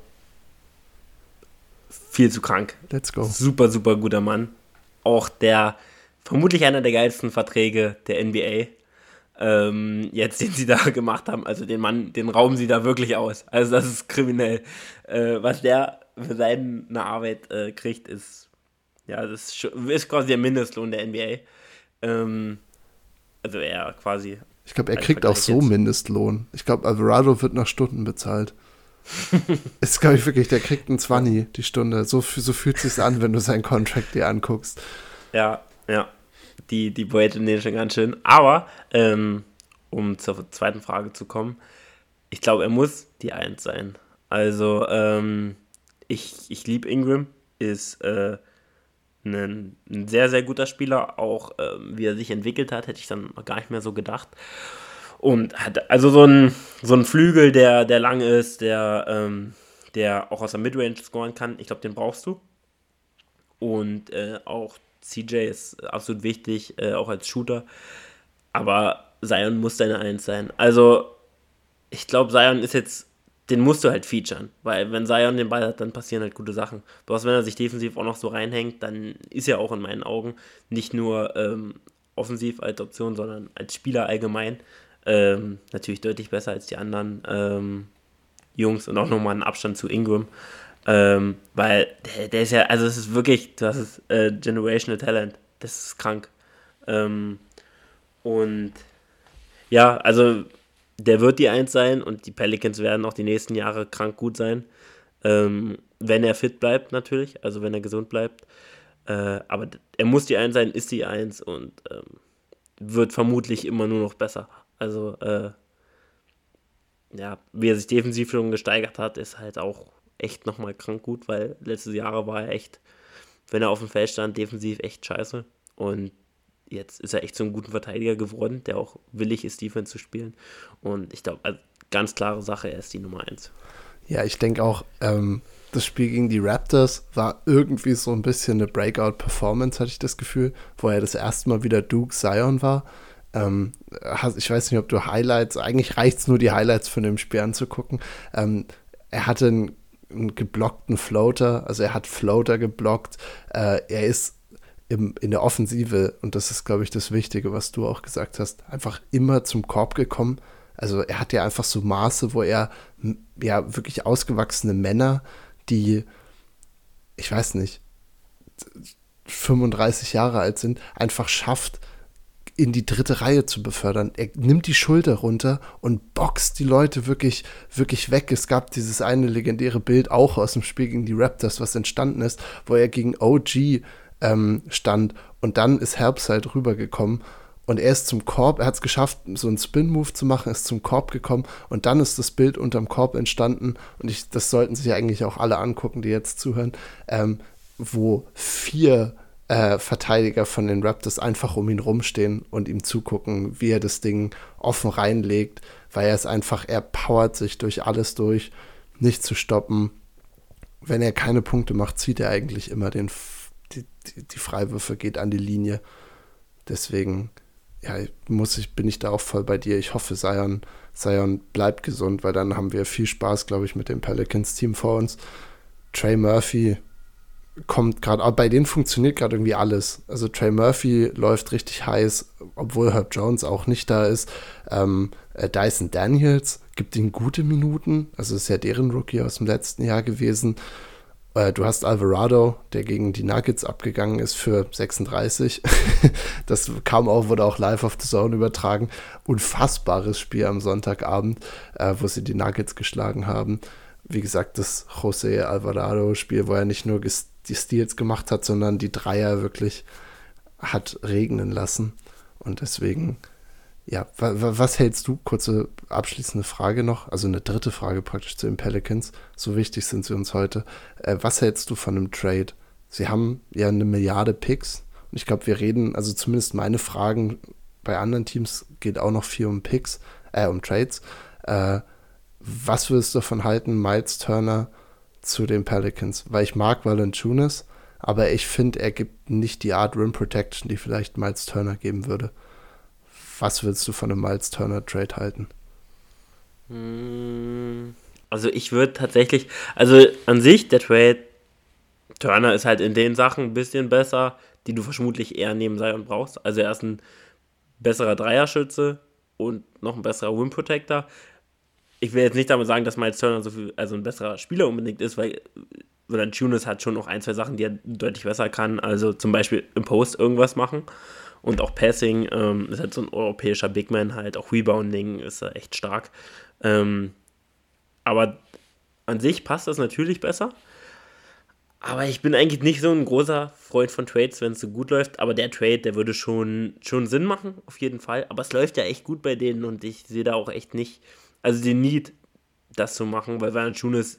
viel zu krank. Let's go. Super, super guter Mann. Auch der, vermutlich einer der geilsten Verträge der NBA. Ähm, jetzt, den sie da [laughs] gemacht haben. Also den Mann, den rauben sie da wirklich aus. Also das ist kriminell. Äh, was der für seine Arbeit äh, kriegt, ist, ja, das ist, ist, quasi der Mindestlohn der NBA. Ähm, also er quasi. Ich glaube, er kriegt auch so jetzt. Mindestlohn. Ich glaube, Alvarado wird nach Stunden bezahlt [laughs] ist, glaube ich, wirklich, der kriegt einen 20 die Stunde. So, so fühlt es sich an, wenn du seinen Contract dir anguckst. Ja, ja. Die, die beuten den schon ganz schön. Aber, ähm, um zur zweiten Frage zu kommen, ich glaube, er muss die Eins sein. Also, ähm, ich, ich liebe Ingram, ist äh, ein, ein, sehr, sehr guter Spieler. Auch ähm, wie er sich entwickelt hat, hätte ich dann gar nicht mehr so gedacht. Und hat also so ein, so ein Flügel, der, der lang ist, der, ähm, der auch aus der Midrange scoren kann. Ich glaube, den brauchst du. Und äh, auch CJ ist absolut wichtig, äh, auch als Shooter. Aber Zion muss deine Eins sein. Also, ich glaube, Zion ist jetzt, den musst du halt featuren. Weil, wenn Zion den Ball hat, dann passieren halt gute Sachen. Bloß wenn er sich defensiv auch noch so reinhängt, dann ist er auch in meinen Augen nicht nur ähm, offensiv als Option, sondern als Spieler allgemein ähm, natürlich deutlich besser als die anderen ähm, Jungs und auch nochmal einen Abstand zu Ingram. Ähm, weil der, der, ist ja, also es ist wirklich, das ist äh, Generational Talent. Das ist krank. Ähm, und ja, also der wird die Eins sein und die Pelicans werden auch die nächsten Jahre krank gut sein. Ähm, wenn er fit bleibt, natürlich, also wenn er gesund bleibt. Äh, aber er muss die Eins sein, ist die Eins und ähm, wird vermutlich immer nur noch besser. Also, äh, ja, wie er sich defensiv schon gesteigert hat, ist halt auch echt nochmal krank gut, weil letztes Jahre war er echt, wenn er auf dem Feld stand, defensiv echt scheiße. Und jetzt ist er echt so ein guter Verteidiger geworden, der auch willig ist, Defense zu spielen. Und ich glaube, also ganz klare Sache, er ist die Nummer eins. Ja, ich denke auch, ähm, das Spiel gegen die Raptors war irgendwie so ein bisschen eine Breakout-Performance, hatte ich das Gefühl, wo er das erste Mal wieder Duke Zion war. Ähm, ich weiß nicht, ob du Highlights, eigentlich reicht es nur, die Highlights von dem Spiel anzugucken. Ähm, er hatte einen, einen, geblockten Floater, also er hat Floater geblockt. Äh, er ist im, in der Offensive, und das ist, glaube ich, das Wichtige, was du auch gesagt hast, einfach immer zum Korb gekommen. Also er hat ja einfach so Maße, wo er ja wirklich ausgewachsene Männer, die, ich weiß nicht, 35 Jahre alt sind, einfach schafft, in die dritte Reihe zu befördern. Er nimmt die Schulter runter und boxt die Leute wirklich, wirklich weg. Es gab dieses eine legendäre Bild auch aus dem Spiel gegen die Raptors, was entstanden ist, wo er gegen OG ähm, stand und dann ist Herbst halt rübergekommen und er ist zum Korb, er hat es geschafft, so einen Spin-Move zu machen, ist zum Korb gekommen und dann ist das Bild unterm Korb entstanden und ich, das sollten sich eigentlich auch alle angucken, die jetzt zuhören, ähm, wo vier äh, Verteidiger von den Raptors einfach um ihn rumstehen und ihm zugucken, wie er das Ding offen reinlegt, weil er es einfach, er powert sich durch alles durch, nicht zu stoppen. Wenn er keine Punkte macht, zieht er eigentlich immer den, die, die, die Freiwürfe, geht an die Linie. Deswegen, ja, muss ich, bin ich da auch voll bei dir. Ich hoffe, Zion, Zion bleibt gesund, weil dann haben wir viel Spaß, glaube ich, mit dem Pelicans-Team vor uns. Trey Murphy, kommt gerade, bei denen funktioniert gerade irgendwie alles. Also Trey Murphy läuft richtig heiß, obwohl Herb Jones auch nicht da ist. Ähm, äh, Dyson Daniels gibt ihm gute Minuten, also ist ja deren Rookie aus dem letzten Jahr gewesen. Äh, du hast Alvarado, der gegen die Nuggets abgegangen ist für 36. [laughs] das kam auch, wurde auch live auf The Zone übertragen. Unfassbares Spiel am Sonntagabend, äh, wo sie die Nuggets geschlagen haben wie gesagt, das José Alvarado-Spiel, wo er nicht nur die Steals gemacht hat, sondern die Dreier wirklich hat regnen lassen. Und deswegen, ja, was hältst du? Kurze abschließende Frage noch, also eine dritte Frage praktisch zu den Pelicans. So wichtig sind sie uns heute. Äh, was hältst du von einem Trade? Sie haben ja eine Milliarde Picks. Und ich glaube, wir reden, also zumindest meine Fragen bei anderen Teams geht auch noch viel um Picks, äh, um Trades. Äh, was würdest du davon halten, Miles Turner zu den Pelicans? Weil ich mag Valanciunas, aber ich finde, er gibt nicht die Art Rim Protection, die vielleicht Miles Turner geben würde. Was würdest du von einem Miles Turner Trade halten? Hm, also ich würde tatsächlich, also an sich der Trade Turner ist halt in den Sachen ein bisschen besser, die du vermutlich eher neben Zion brauchst. Also er ist ein besserer Dreierschütze und noch ein besserer Rim Protector ich will jetzt nicht damit sagen, dass Miles Turner so viel, also ein besserer Spieler unbedingt ist, weil Roland Tunis hat schon noch ein, zwei Sachen, die er deutlich besser kann. Also zum Beispiel im Post irgendwas machen und auch Passing. Ähm, ist halt so ein europäischer Big Man halt. Auch Rebounding ist er echt stark. Ähm, aber an sich passt das natürlich besser. Aber ich bin eigentlich nicht so ein großer Freund von Trades, wenn es so gut läuft. Aber der Trade, der würde schon, schon Sinn machen, auf jeden Fall. Aber es läuft ja echt gut bei denen und ich sehe da auch echt nicht also den Need, das zu machen, weil Valanciunas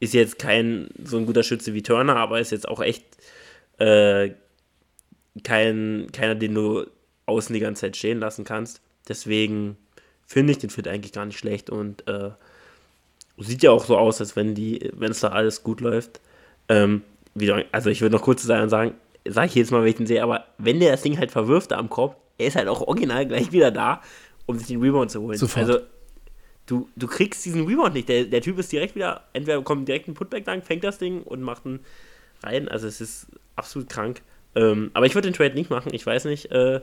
ist jetzt kein so ein guter Schütze wie Turner, aber ist jetzt auch echt äh, kein, keiner, den du außen die ganze Zeit stehen lassen kannst. Deswegen finde ich den Fit eigentlich gar nicht schlecht und äh, sieht ja auch so aus, als wenn die, wenn es da alles gut läuft. Ähm, wieder, also ich würde noch kurz zu sagen, sagen sage ich jetzt mal, wenn ich den sehe, aber wenn der das Ding halt verwirft da am Korb, er ist halt auch original gleich wieder da, um sich den Rebound zu holen. Sofort. Also du, du kriegst diesen Rebound nicht. Der, der Typ ist direkt wieder, entweder kommt direkt ein Putback lang, fängt das Ding und macht einen rein. Also es ist absolut krank. Ähm, aber ich würde den Trade nicht machen. Ich weiß nicht, äh,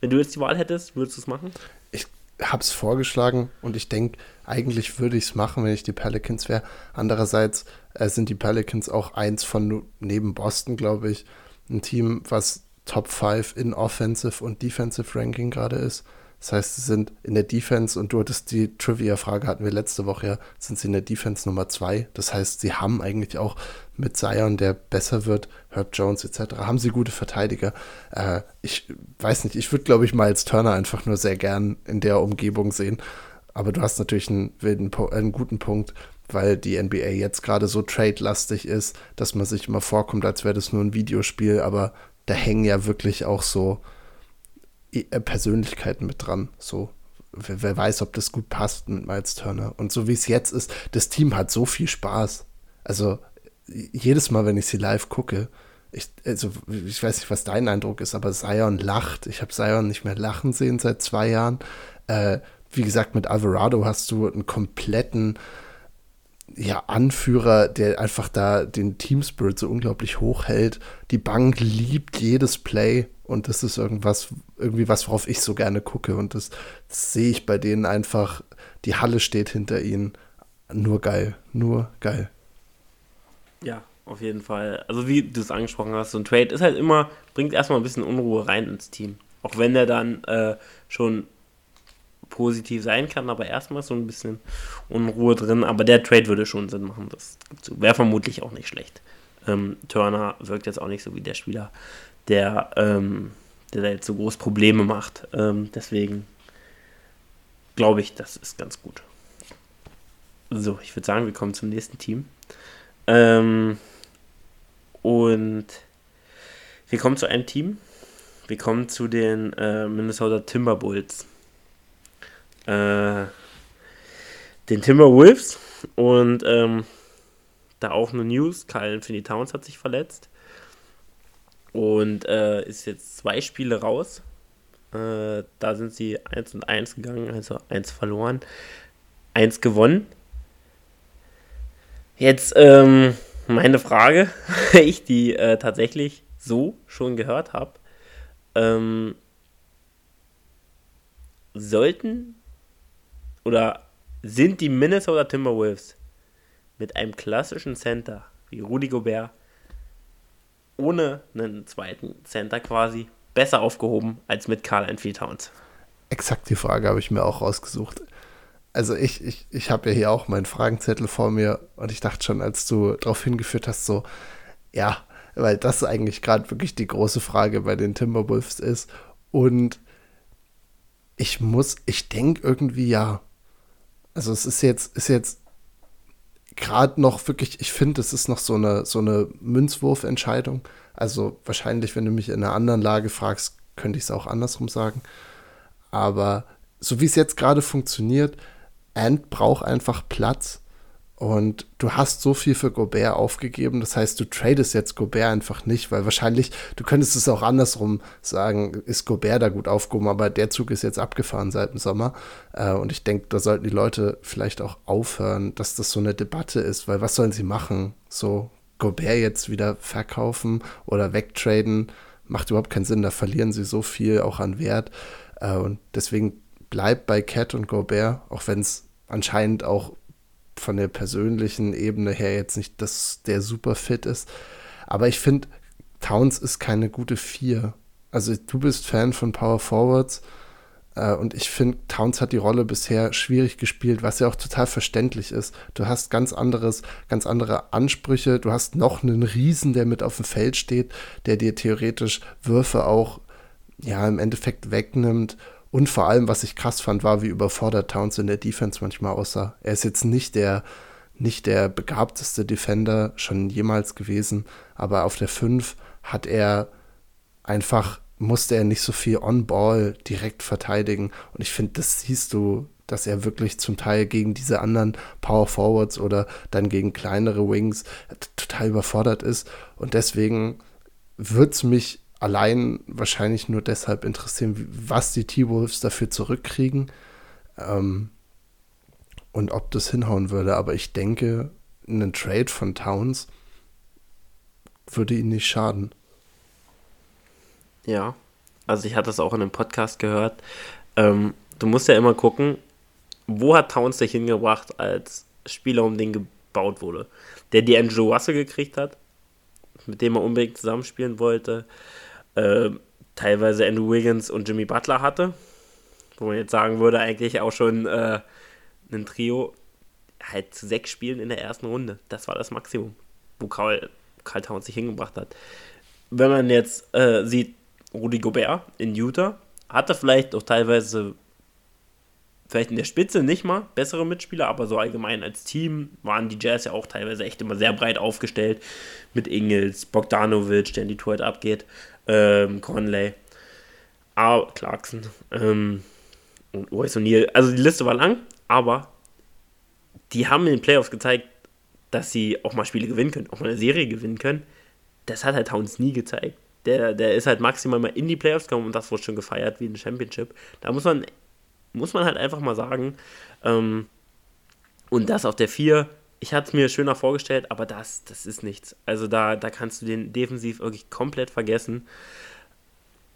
wenn du jetzt die Wahl hättest, würdest du es machen? Ich, habe es vorgeschlagen und ich denke, eigentlich würde ich es machen, wenn ich die Pelicans wäre. Andererseits äh, sind die Pelicans auch eins von neben Boston, glaube ich, ein Team, was Top 5 in Offensive und Defensive Ranking gerade ist. Das heißt, sie sind in der Defense und du hattest die Trivia-Frage, hatten wir letzte Woche ja, sind sie in der Defense Nummer 2. Das heißt, sie haben eigentlich auch mit Zion, der besser wird, Herb Jones etc., haben sie gute Verteidiger. Äh, ich weiß nicht, ich würde, glaube ich, Miles Turner einfach nur sehr gern in der Umgebung sehen. Aber du hast natürlich einen, wilden, einen guten Punkt, weil die NBA jetzt gerade so trade-lastig ist, dass man sich immer vorkommt, als wäre das nur ein Videospiel, aber da hängen ja wirklich auch so Persönlichkeiten mit dran. So, wer, wer, weiß, ob das gut passt mit Miles Turner. Und so wie es jetzt ist, das Team hat so viel Spaß. Also jedes Mal, wenn ich sie live gucke, ich, also ich weiß nicht, was dein Eindruck ist, aber Zion lacht. Ich habe Zion nicht mehr lachen sehen seit zwei Jahren. Äh, wie gesagt, mit Alvarado hast du einen kompletten ja, Anführer, der einfach da den Team Spirit so unglaublich hoch hält. Die Bank liebt jedes Play und das ist irgendwas, irgendwie was, worauf ich so gerne gucke. Und das, das sehe ich bei denen einfach. Die Halle steht hinter ihnen. Nur geil, nur geil. Ja, auf jeden Fall. Also wie du es angesprochen hast, so ein Trade ist halt immer, bringt erstmal ein bisschen Unruhe rein ins Team. Auch wenn der dann äh, schon positiv sein kann, aber erstmal so ein bisschen Unruhe drin. Aber der Trade würde schon Sinn machen. Das wäre vermutlich auch nicht schlecht. Ähm, Turner wirkt jetzt auch nicht so wie der Spieler, der, ähm, der da jetzt so groß Probleme macht. Ähm, deswegen glaube ich, das ist ganz gut. So, ich würde sagen, wir kommen zum nächsten Team. Ähm, und wir kommen zu einem Team. Wir kommen zu den äh, Minnesota Timberwolves äh, den Timberwolves und ähm, da auch eine News, Kyle Infinity Towns hat sich verletzt und äh, ist jetzt zwei Spiele raus. Äh, da sind sie 1 und 1 gegangen, also 1 verloren, 1 gewonnen. Jetzt ähm, meine Frage, [laughs] ich die äh, tatsächlich so schon gehört habe. Ähm, sollten oder sind die Minnesota Timberwolves mit einem klassischen Center wie Rudy Gobert ohne einen zweiten Center quasi besser aufgehoben als mit Carl Anthony Towns? Exakt die Frage habe ich mir auch rausgesucht. Also ich, ich, ich habe ja hier auch meinen Fragenzettel vor mir und ich dachte schon, als du darauf hingeführt hast, so, ja, weil das eigentlich gerade wirklich die große Frage bei den Timberwolves ist. Und ich muss, ich denke irgendwie ja, also es ist jetzt, ist jetzt gerade noch wirklich, ich finde, es ist noch so eine, so eine Münzwurfentscheidung. Also wahrscheinlich, wenn du mich in einer anderen Lage fragst, könnte ich es auch andersrum sagen. Aber so wie es jetzt gerade funktioniert, Ant braucht einfach Platz und du hast so viel für Gobert aufgegeben. Das heißt, du tradest jetzt Gobert einfach nicht, weil wahrscheinlich, du könntest es auch andersrum sagen, ist Gobert da gut aufgehoben, aber der Zug ist jetzt abgefahren seit dem Sommer. Äh, und ich denke, da sollten die Leute vielleicht auch aufhören, dass das so eine Debatte ist, weil was sollen sie machen? So Gobert jetzt wieder verkaufen oder wegtraden, macht überhaupt keinen Sinn. Da verlieren sie so viel auch an Wert. Äh, und deswegen bleibt bei Cat und Gobert, auch wenn es anscheinend auch von der persönlichen Ebene her jetzt nicht, dass der super fit ist. Aber ich finde, Towns ist keine gute Vier. Also du bist Fan von Power Forwards äh, und ich finde, Towns hat die Rolle bisher schwierig gespielt, was ja auch total verständlich ist. Du hast ganz anderes, ganz andere Ansprüche. Du hast noch einen Riesen, der mit auf dem Feld steht, der dir theoretisch Würfe auch ja im Endeffekt wegnimmt und vor allem, was ich krass fand, war, wie überfordert Towns in der Defense manchmal aussah. Er ist jetzt nicht der, nicht der begabteste Defender schon jemals gewesen, aber auf der 5 hat er einfach, musste er nicht so viel On-Ball direkt verteidigen. Und ich finde, das siehst du, dass er wirklich zum Teil gegen diese anderen Power Forwards oder dann gegen kleinere Wings total überfordert ist. Und deswegen wird es mich allein wahrscheinlich nur deshalb interessieren, was die T-Wolves dafür zurückkriegen ähm, und ob das hinhauen würde. Aber ich denke, ein Trade von Towns würde ihnen nicht schaden. Ja, also ich hatte es auch in einem Podcast gehört. Ähm, du musst ja immer gucken, wo hat Towns sich hingebracht als Spieler, um den gebaut wurde. Der die Andrew Russell gekriegt hat, mit dem er unbedingt zusammenspielen wollte. Äh, teilweise Andrew Wiggins und Jimmy Butler hatte. Wo man jetzt sagen würde, eigentlich auch schon äh, ein Trio halt zu sechs Spielen in der ersten Runde. Das war das Maximum, wo Karl, Karl Towns sich hingebracht hat. Wenn man jetzt äh, sieht, Rudy Gobert in Utah hatte vielleicht auch teilweise vielleicht in der Spitze nicht mal bessere Mitspieler, aber so allgemein als Team waren die Jazz ja auch teilweise echt immer sehr breit aufgestellt mit Ingels, Bogdanovic, der in Detroit abgeht, ähm, Conley, ah, Clarkson ähm, und Royce O'Neill. Also die Liste war lang, aber die haben in den Playoffs gezeigt, dass sie auch mal Spiele gewinnen können, auch mal eine Serie gewinnen können. Das hat halt Towns nie gezeigt. Der, der ist halt maximal mal in die Playoffs gekommen und das wurde schon gefeiert wie ein Championship. Da muss man muss man halt einfach mal sagen. Ähm, und das auf der 4, ich hatte es mir schöner vorgestellt, aber das, das ist nichts. Also da, da kannst du den defensiv wirklich komplett vergessen.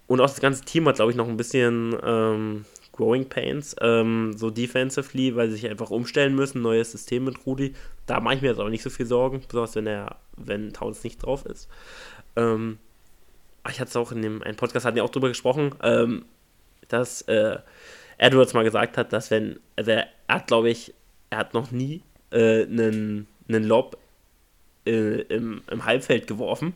Und auch das ganze Team hat, glaube ich, noch ein bisschen ähm, Growing Pains, ähm, so defensively, weil sie sich einfach umstellen müssen, neues System mit Rudi. Da mache ich mir jetzt auch nicht so viel Sorgen, besonders wenn er, wenn Towns nicht drauf ist. Ähm, ich hatte es auch in dem einen Podcast hatten ja auch drüber gesprochen, ähm, dass äh, Edwards mal gesagt hat, dass wenn, also er hat, glaube ich, er hat noch nie äh, einen, einen Lob äh, im, im Halbfeld geworfen.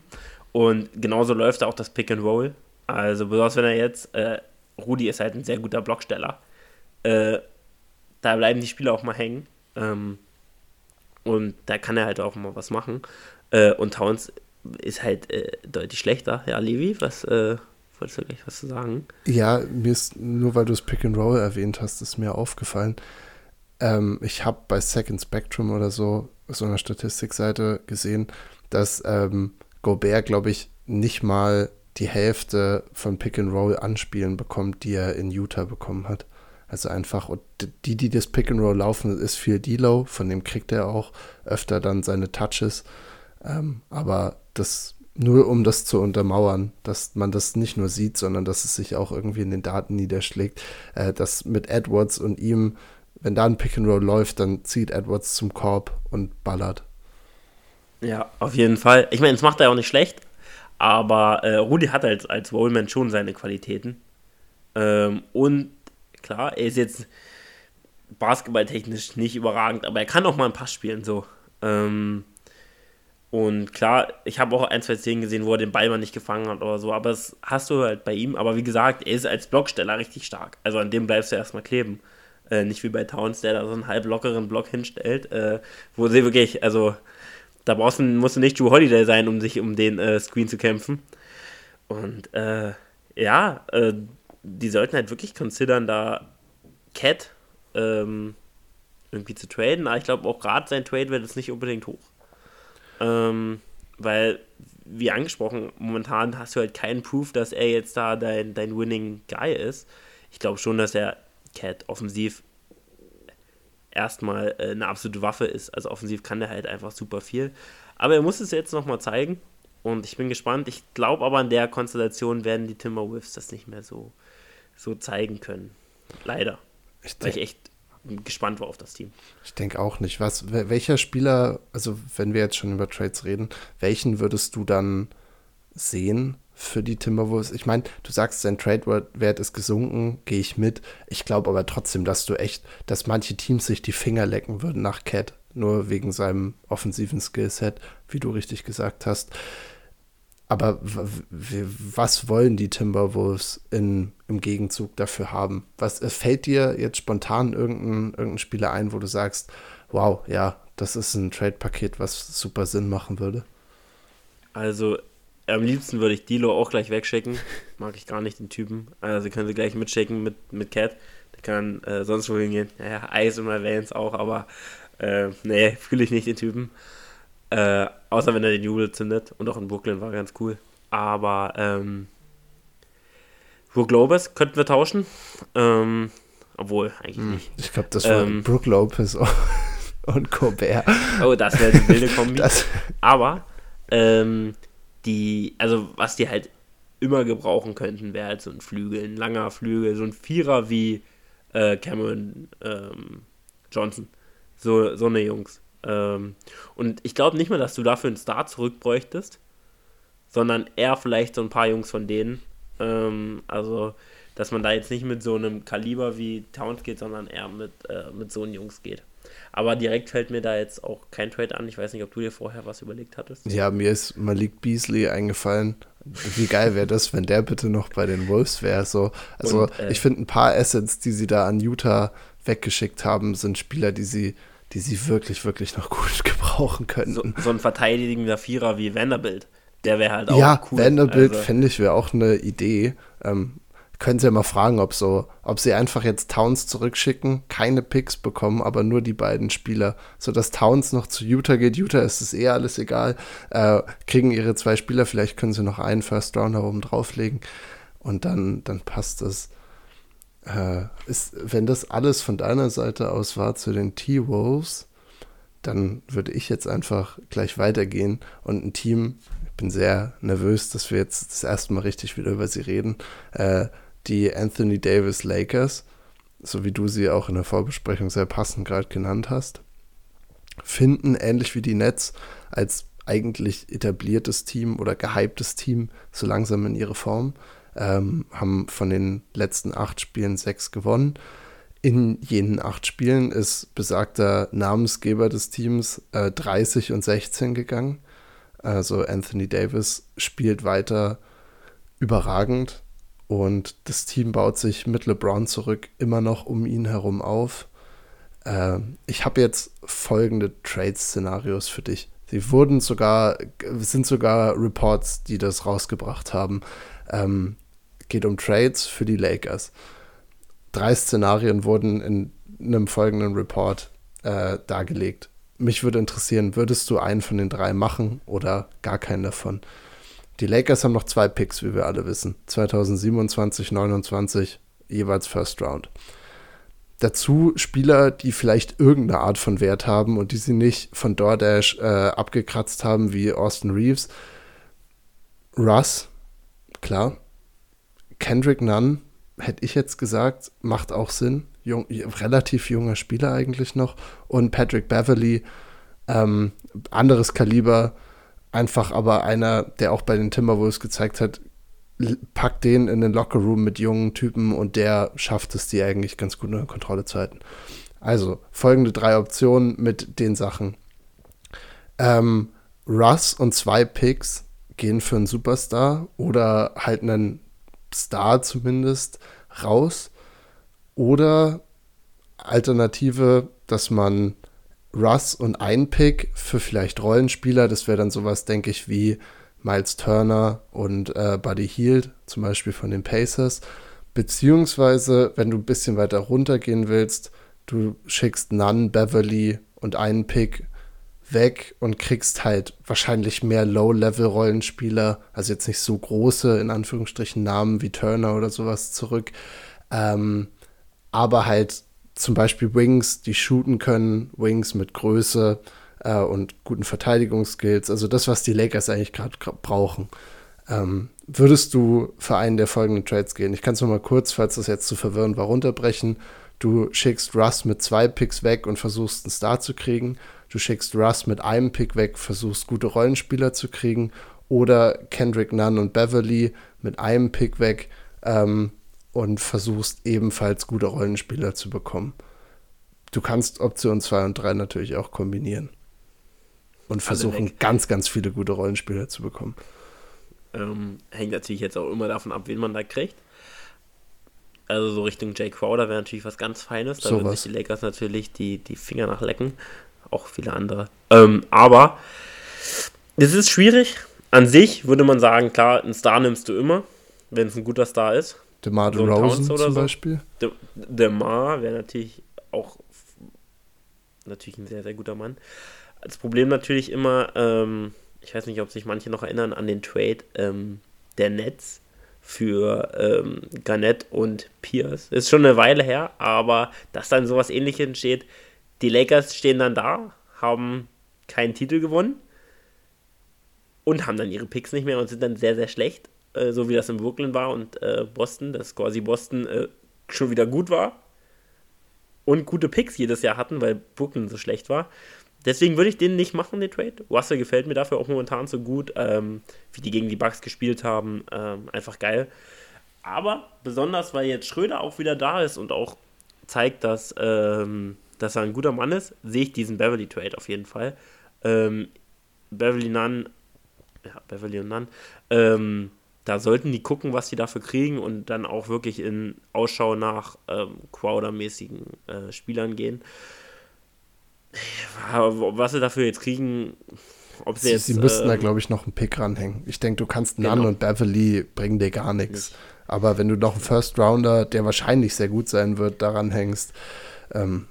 Und genauso läuft auch das Pick and Roll. Also besonders wenn er jetzt, äh, Rudi ist halt ein sehr guter Blocksteller. Äh, da bleiben die Spieler auch mal hängen. Ähm, und da kann er halt auch mal was machen. Äh, und Towns ist halt äh, deutlich schlechter. Ja, Levi, was, äh, Wolltest du gleich was zu sagen? Ja, mir ist, nur weil du das Pick and Roll erwähnt hast, ist mir aufgefallen. Ähm, ich habe bei Second Spectrum oder so, so einer Statistikseite gesehen, dass ähm, Gobert, glaube ich, nicht mal die Hälfte von Pick and Roll Anspielen bekommt, die er in Utah bekommen hat. Also einfach, und die, die das Pick and Roll laufen, ist viel D-Low, von dem kriegt er auch öfter dann seine Touches. Ähm, aber das nur um das zu untermauern, dass man das nicht nur sieht, sondern dass es sich auch irgendwie in den Daten niederschlägt, äh, dass mit Edwards und ihm, wenn da ein Pick and Roll läuft, dann zieht Edwards zum Korb und ballert. Ja, auf jeden Fall. Ich meine, das macht er auch nicht schlecht, aber äh, Rudi hat als, als Rollman schon seine Qualitäten. Ähm, und klar, er ist jetzt basketballtechnisch nicht überragend, aber er kann auch mal einen Pass spielen, so. Ähm, und klar, ich habe auch ein, zwei Szenen gesehen, wo er den Ball mal nicht gefangen hat oder so, aber das hast du halt bei ihm. Aber wie gesagt, er ist als Blocksteller richtig stark. Also an dem bleibst du erstmal kleben. Äh, nicht wie bei Towns, der da so einen halb lockeren Block hinstellt, äh, wo sie wirklich, also da brauchst du, musst du nicht Drew Holiday sein, um sich um den äh, Screen zu kämpfen. Und äh, ja, äh, die sollten halt wirklich considern, da Cat ähm, irgendwie zu traden. Aber ich glaube auch gerade sein Trade wird jetzt nicht unbedingt hoch. Ähm, weil, wie angesprochen, momentan hast du halt keinen Proof, dass er jetzt da dein, dein Winning Guy ist. Ich glaube schon, dass er Cat offensiv erstmal äh, eine absolute Waffe ist. Also offensiv kann er halt einfach super viel. Aber er muss es jetzt nochmal zeigen. Und ich bin gespannt. Ich glaube aber, in der Konstellation werden die Timberwolves das nicht mehr so, so zeigen können. Leider. Ich Weil ich echt gespannt war auf das Team. Ich denke auch nicht. Was, welcher Spieler, also wenn wir jetzt schon über Trades reden, welchen würdest du dann sehen für die Timberwolves? Ich meine, du sagst, sein Trade-Wert ist gesunken, gehe ich mit. Ich glaube aber trotzdem, dass du echt, dass manche Teams sich die Finger lecken würden nach Cat, nur wegen seinem offensiven Skillset, wie du richtig gesagt hast. Aber was wollen die Timberwolves in, im Gegenzug dafür haben? Was fällt dir jetzt spontan irgendein, irgendein Spieler ein, wo du sagst, wow, ja, das ist ein Trade-Paket, was super Sinn machen würde? Also, am liebsten würde ich Dilo auch gleich wegschicken. Mag ich gar nicht den Typen. Also können sie gleich mitschicken mit, mit Cat. Der kann äh, sonst wo hingehen. Naja, Eis und Vans auch, aber äh, nee, fühle ich nicht den Typen. Äh, außer wenn er den Jubel zündet. Und auch in Brooklyn war ganz cool. Aber ähm, Brook Lopez könnten wir tauschen. Ähm, obwohl, eigentlich hm, nicht. Ich glaube, das war ähm, Brook Lopez und Colbert. Oh, das wäre eine wilde Kombi. [laughs] Das. Aber ähm, die, also was die halt immer gebrauchen könnten, wäre halt so ein Flügel, ein langer Flügel, so ein Vierer wie äh, Cameron ähm, Johnson. So, so eine Jungs. Ähm, und ich glaube nicht mehr, dass du dafür einen Star zurückbräuchtest, sondern eher vielleicht so ein paar Jungs von denen. Ähm, also, dass man da jetzt nicht mit so einem Kaliber wie Towns geht, sondern eher mit, äh, mit so einen Jungs geht. Aber direkt fällt mir da jetzt auch kein Trade an. Ich weiß nicht, ob du dir vorher was überlegt hattest. Ja, mir ist Malik Beasley eingefallen. Wie geil wäre das, wenn der bitte noch bei den Wolves wäre? So, also Und, äh, ich finde ein paar Assets, die sie da an Utah weggeschickt haben, sind Spieler, die sie, die sie wirklich, wirklich noch gut [laughs] gebrauchen könnten. So, so ein verteidigender Vierer wie Vanderbilt. Der wäre halt auch ja, cool. Ja, Vanderbilt also. finde ich wäre auch eine Idee. Ähm, können Sie ja mal fragen, ob so, ob sie einfach jetzt Towns zurückschicken, keine Picks bekommen, aber nur die beiden Spieler, sodass Towns noch zu Utah geht. Utah ist es eh alles egal. Äh, kriegen ihre zwei Spieler, vielleicht können sie noch einen First Rounder oben drauflegen und dann, dann passt das. Äh, ist, wenn das alles von deiner Seite aus war zu den T-Wolves, dann würde ich jetzt einfach gleich weitergehen und ein Team, ich bin sehr nervös, dass wir jetzt das erste Mal richtig wieder über sie reden, äh, die Anthony Davis Lakers, so wie du sie auch in der Vorbesprechung sehr passend gerade genannt hast, finden ähnlich wie die Nets als eigentlich etabliertes Team oder gehyptes Team so langsam in ihre Form, ähm, haben von den letzten acht Spielen sechs gewonnen. In jenen acht Spielen ist besagter Namensgeber des Teams äh, 30 und 16 gegangen. Also Anthony Davis spielt weiter überragend. Und das Team baut sich mit LeBron zurück immer noch um ihn herum auf. Äh, ich habe jetzt folgende Trade-Szenarios für dich. Sie wurden sogar, sind sogar Reports, die das rausgebracht haben. Ähm, geht um Trades für die Lakers. Drei Szenarien wurden in einem folgenden Report äh, dargelegt. Mich würde interessieren, würdest du einen von den drei machen oder gar keinen davon? Die Lakers haben noch zwei Picks, wie wir alle wissen. 2027, 29, jeweils First Round. Dazu Spieler, die vielleicht irgendeine Art von Wert haben und die sie nicht von DoorDash äh, abgekratzt haben, wie Austin Reeves. Russ, klar. Kendrick Nunn, hätte ich jetzt gesagt, macht auch Sinn. Jung, relativ junger Spieler eigentlich noch. Und Patrick Beverly, ähm, anderes Kaliber, einfach aber einer, der auch bei den Timberwolves gezeigt hat, packt den in den Lockerroom mit jungen Typen und der schafft es, die eigentlich ganz gut unter Kontrolle zu halten. Also, folgende drei Optionen mit den Sachen. Ähm, Russ und zwei Picks gehen für einen Superstar oder halt einen Star zumindest raus. Oder Alternative, dass man Russ und ein Pick für vielleicht Rollenspieler. Das wäre dann sowas, denke ich, wie Miles Turner und äh, Buddy Hield, zum Beispiel von den Pacers. Beziehungsweise, wenn du ein bisschen weiter runtergehen willst, du schickst Nunn, Beverly und einen Pick weg und kriegst halt wahrscheinlich mehr Low-Level-Rollenspieler, also jetzt nicht so große, in Anführungsstrichen, Namen wie Turner oder sowas zurück. Ähm, aber halt zum Beispiel Wings, die shooten können, Wings mit Größe äh, und guten Verteidigungsskills, also das, was die Lakers eigentlich gerade brauchen. Ähm, würdest du für einen der folgenden Trades gehen? Ich kann es mal kurz, falls das jetzt zu verwirren war, runterbrechen. Du schickst Russ mit zwei Picks weg und versuchst einen Star zu kriegen. Du schickst Russ mit einem Pick weg, versuchst gute Rollenspieler zu kriegen. Oder Kendrick Nunn und Beverly mit einem Pick weg ähm, und versuchst ebenfalls gute Rollenspieler zu bekommen. Du kannst Option 2 und 3 natürlich auch kombinieren. Und versuchen, ganz, ganz viele gute Rollenspieler zu bekommen. Ähm, hängt natürlich jetzt auch immer davon ab, wen man da kriegt. Also so Richtung Jay Crowder wäre natürlich was ganz Feines. Da so würden sich die Lakers natürlich die, die Finger nachlecken. Auch viele andere. Ähm, aber es ist schwierig. An sich würde man sagen, klar, einen Star nimmst du immer, wenn es ein guter Star ist. DeMar so DeRozan zum so. Beispiel. De, DeMar wäre natürlich auch natürlich ein sehr, sehr guter Mann. Das Problem natürlich immer, ähm, ich weiß nicht, ob sich manche noch erinnern an den Trade ähm, der Nets für ähm, Garnett und Pierce. Ist schon eine Weile her, aber dass dann sowas ähnliches entsteht, die Lakers stehen dann da, haben keinen Titel gewonnen und haben dann ihre Picks nicht mehr und sind dann sehr, sehr schlecht äh, so wie das in Brooklyn war und äh, Boston, dass quasi Boston äh, schon wieder gut war und gute Picks jedes Jahr hatten, weil Brooklyn so schlecht war. Deswegen würde ich den nicht machen, den Trade. Russell gefällt mir dafür auch momentan so gut, ähm, wie die gegen die Bucks gespielt haben. Ähm, einfach geil. Aber besonders, weil jetzt Schröder auch wieder da ist und auch zeigt, dass, ähm, dass er ein guter Mann ist, sehe ich diesen Beverly Trade auf jeden Fall. Ähm, Beverly Nunn, ja, Beverly und Nunn, ähm, da sollten die gucken, was sie dafür kriegen und dann auch wirklich in Ausschau nach ähm, Crowder-mäßigen äh, Spielern gehen. Was sie dafür jetzt kriegen, ob sie, sie jetzt. Sie müssten ähm, da, glaube ich, noch einen Pick ranhängen. Ich denke, du kannst Nunn genau. und Beverly bringen dir gar nichts. Aber wenn du noch einen First Rounder, der wahrscheinlich sehr gut sein wird, daran hängst, ähm,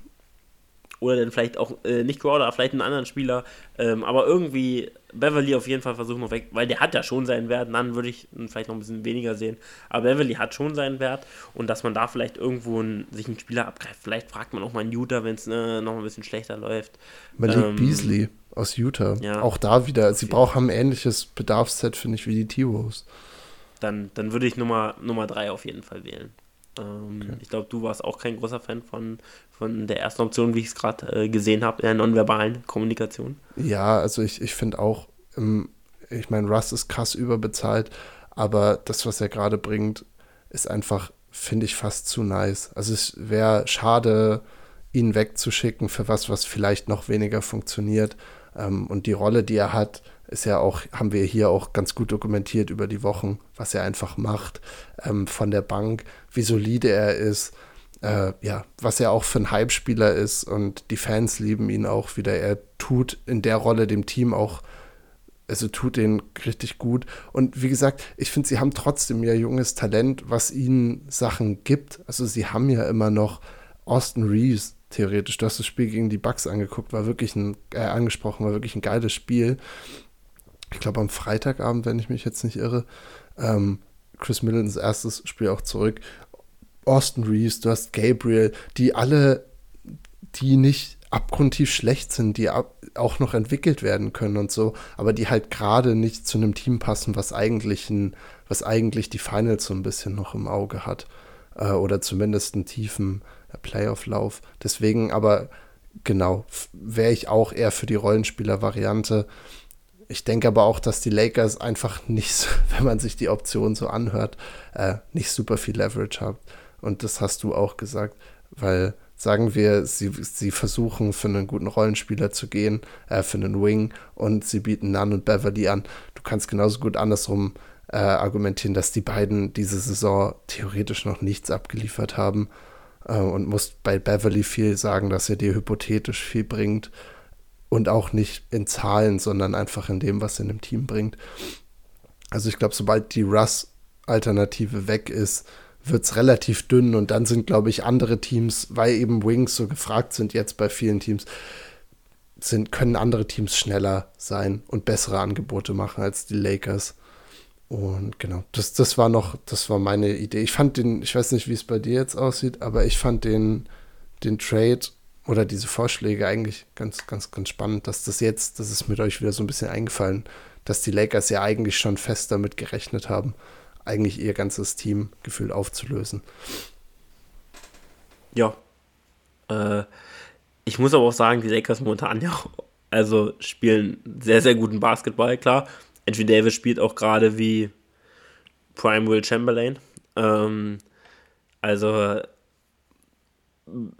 oder dann vielleicht auch äh, nicht Crowder, vielleicht einen anderen Spieler, ähm, aber irgendwie Beverly auf jeden Fall versuchen noch weg, weil der hat ja schon seinen Wert, dann würde ich vielleicht noch ein bisschen weniger sehen, aber Beverly hat schon seinen Wert und dass man da vielleicht irgendwo ein, sich einen Spieler abgreift, vielleicht fragt man auch mal einen Utah, wenn es äh, noch ein bisschen schlechter läuft. Malik ähm, Beasley aus Utah, ja, auch da wieder, sie brauchen ein ähnliches Bedarfsset, finde ich, wie die T-Rose dann, dann würde ich Nummer, Nummer drei auf jeden Fall wählen. Ähm, okay. Ich glaube, du warst auch kein großer Fan von, von der ersten Option, wie ich es gerade äh, gesehen habe, der nonverbalen Kommunikation. Ja, also ich, ich finde auch, ähm, ich meine, Russ ist krass überbezahlt, aber das, was er gerade bringt, ist einfach, finde ich, fast zu nice. Also es wäre schade, ihn wegzuschicken für was, was vielleicht noch weniger funktioniert. Ähm, und die Rolle, die er hat, ist ja auch, haben wir hier auch ganz gut dokumentiert über die Wochen, was er einfach macht ähm, von der Bank, wie solide er ist, äh, ja, was er auch für ein Hype-Spieler ist und die Fans lieben ihn auch wieder. Er tut in der Rolle dem Team auch, also tut den richtig gut. Und wie gesagt, ich finde, sie haben trotzdem ja junges Talent, was ihnen Sachen gibt. Also sie haben ja immer noch Austin Reeves, theoretisch. Du hast das Spiel gegen die Bucks angeguckt, war wirklich ein, äh, angesprochen, war wirklich ein geiles Spiel ich glaube am Freitagabend, wenn ich mich jetzt nicht irre, ähm, Chris Middletons erstes Spiel auch zurück. Austin Reeves, du hast Gabriel, die alle, die nicht abgrundtief schlecht sind, die auch noch entwickelt werden können und so, aber die halt gerade nicht zu einem Team passen, was eigentlich, ein, was eigentlich die Finals so ein bisschen noch im Auge hat. Äh, oder zumindest einen tiefen äh, Playoff-Lauf. Deswegen aber, genau, wäre ich auch eher für die Rollenspieler-Variante. Ich denke aber auch, dass die Lakers einfach nicht, [laughs] wenn man sich die Option so anhört, äh, nicht super viel Leverage haben. Und das hast du auch gesagt, weil sagen wir, sie, sie versuchen für einen guten Rollenspieler zu gehen, äh, für einen Wing und sie bieten Nunn und Beverly an. Du kannst genauso gut andersrum äh, argumentieren, dass die beiden diese Saison theoretisch noch nichts abgeliefert haben äh, und musst bei Beverly viel sagen, dass er dir hypothetisch viel bringt und auch nicht in Zahlen, sondern einfach in dem, was er in dem Team bringt. Also ich glaube, sobald die Russ-Alternative weg ist, wird es relativ dünn und dann sind, glaube ich, andere Teams, weil eben Wings so gefragt sind jetzt bei vielen Teams, sind, können andere Teams schneller sein und bessere Angebote machen als die Lakers. Und genau, das, das war noch, das war meine Idee. Ich fand den, ich weiß nicht, wie es bei dir jetzt aussieht, aber ich fand den, den Trade oder diese Vorschläge eigentlich ganz, ganz, ganz spannend, dass das jetzt, das ist mit euch wieder so ein bisschen eingefallen, dass die Lakers ja eigentlich schon fest damit gerechnet haben, eigentlich ihr ganzes Team gefühlt aufzulösen. Ja. Äh, ich muss aber auch sagen, die Lakers momentan ja auch, also spielen sehr, sehr guten Basketball, klar. Anthony Davis spielt auch gerade wie Prime Will Chamberlain. Ähm, also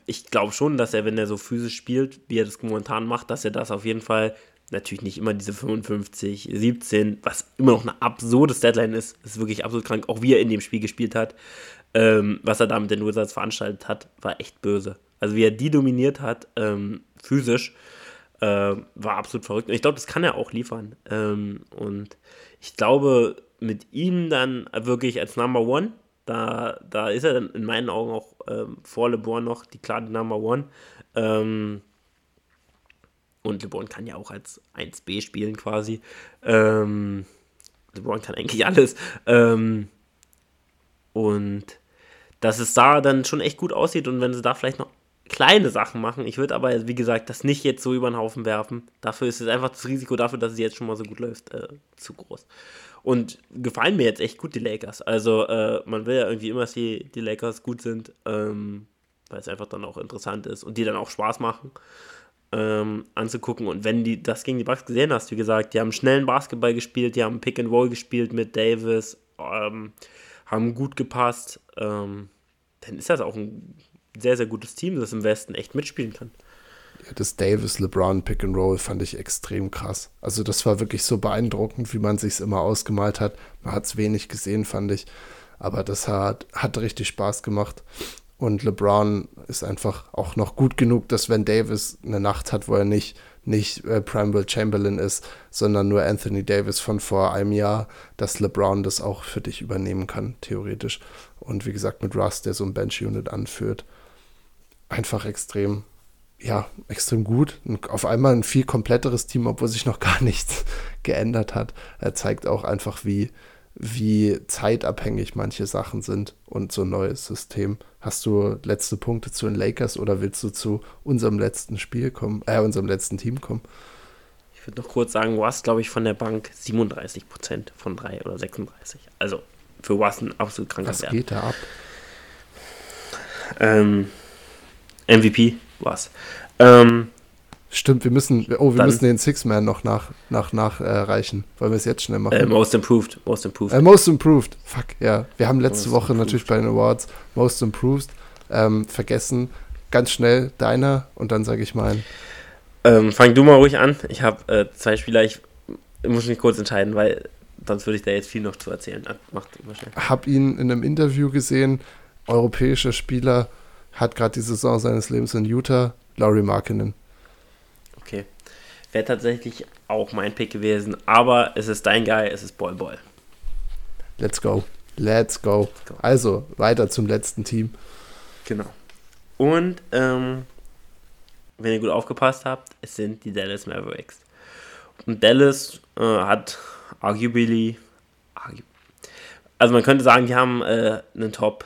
ich glaube schon, dass er, wenn er so physisch spielt, wie er das momentan macht, dass er das auf jeden Fall, natürlich nicht immer diese 55, 17, was immer noch eine absurde Deadline ist, ist wirklich absolut krank, auch wie er in dem Spiel gespielt hat, ähm, was er da mit den Wizards veranstaltet hat, war echt böse. Also wie er die dominiert hat, ähm, physisch, äh, war absolut verrückt. Und ich glaube, das kann er auch liefern. Ähm, und ich glaube, mit ihm dann wirklich als Number One da, da ist er dann in meinen Augen auch ähm, vor LeBron noch die klare Number One. Ähm, und LeBron kann ja auch als 1B spielen quasi. Ähm, LeBron kann eigentlich alles. Ähm, und dass es da dann schon echt gut aussieht und wenn sie da vielleicht noch kleine Sachen machen. Ich würde aber, wie gesagt, das nicht jetzt so über den Haufen werfen. Dafür ist es einfach das Risiko dafür, dass es jetzt schon mal so gut läuft, äh, zu groß. Und gefallen mir jetzt echt gut die Lakers. Also äh, man will ja irgendwie immer, dass die, Lakers gut sind. Ähm, weil es einfach dann auch interessant ist und die dann auch Spaß machen ähm, anzugucken. Und wenn du das gegen die Bucks gesehen hast, wie gesagt, die haben schnellen Basketball gespielt, die haben Pick and Roll gespielt mit Davis, ähm, haben gut gepasst, ähm, dann ist das auch ein sehr, sehr gutes Team, das im Westen echt mitspielen kann. Das Davis-LeBron Pick and Roll fand ich extrem krass. Also das war wirklich so beeindruckend, wie man sich immer ausgemalt hat. Man hat es wenig gesehen, fand ich. Aber das hat, hat richtig Spaß gemacht. Und LeBron ist einfach auch noch gut genug, dass wenn Davis eine Nacht hat, wo er nicht, nicht äh, Will Chamberlain ist, sondern nur Anthony Davis von vor einem Jahr, dass LeBron das auch für dich übernehmen kann, theoretisch. Und wie gesagt, mit Russ, der so ein Bench-Unit anführt, einfach extrem, ja, extrem gut. Und auf einmal ein viel kompletteres Team, obwohl sich noch [laughs] gar nichts geändert hat. Er zeigt auch einfach, wie, wie zeitabhängig manche Sachen sind und so ein neues System. Hast du letzte Punkte zu den Lakers oder willst du zu unserem letzten Spiel kommen, äh, unserem letzten Team kommen? Ich würde noch kurz sagen, Was, glaube ich, von der Bank 37% von 3 oder 36. Also für Was ein absolut kranker Was Wert. geht da ab? Ähm, MVP, Was. Ähm, Stimmt, wir müssen, oh, wir Dann, müssen den Six-Man noch nach, nach, nachreichen. Äh, Wollen wir es jetzt schnell machen? Äh, most Improved. Most Improved. Äh, most Improved. Fuck, ja. Wir haben letzte most Woche improved. natürlich bei den Awards Most Improved ähm, vergessen. Ganz schnell deiner und dann sage ich meinen. Ähm, fang du mal ruhig an. Ich habe äh, zwei Spieler. Ich, ich muss mich kurz entscheiden, weil sonst würde ich da jetzt viel noch zu erzählen. Macht immer schnell. Hab ihn in einem Interview gesehen. Europäischer Spieler hat gerade die Saison seines Lebens in Utah. Laurie Markinen. Okay. Wäre tatsächlich auch mein Pick gewesen, aber es ist dein Guy, es ist Boy Boy. Let's go. Let's go. Let's go. Also, weiter zum letzten Team. Genau. Und, ähm, wenn ihr gut aufgepasst habt, es sind die Dallas Mavericks. Und Dallas äh, hat arguably, also man könnte sagen, die haben äh, einen Top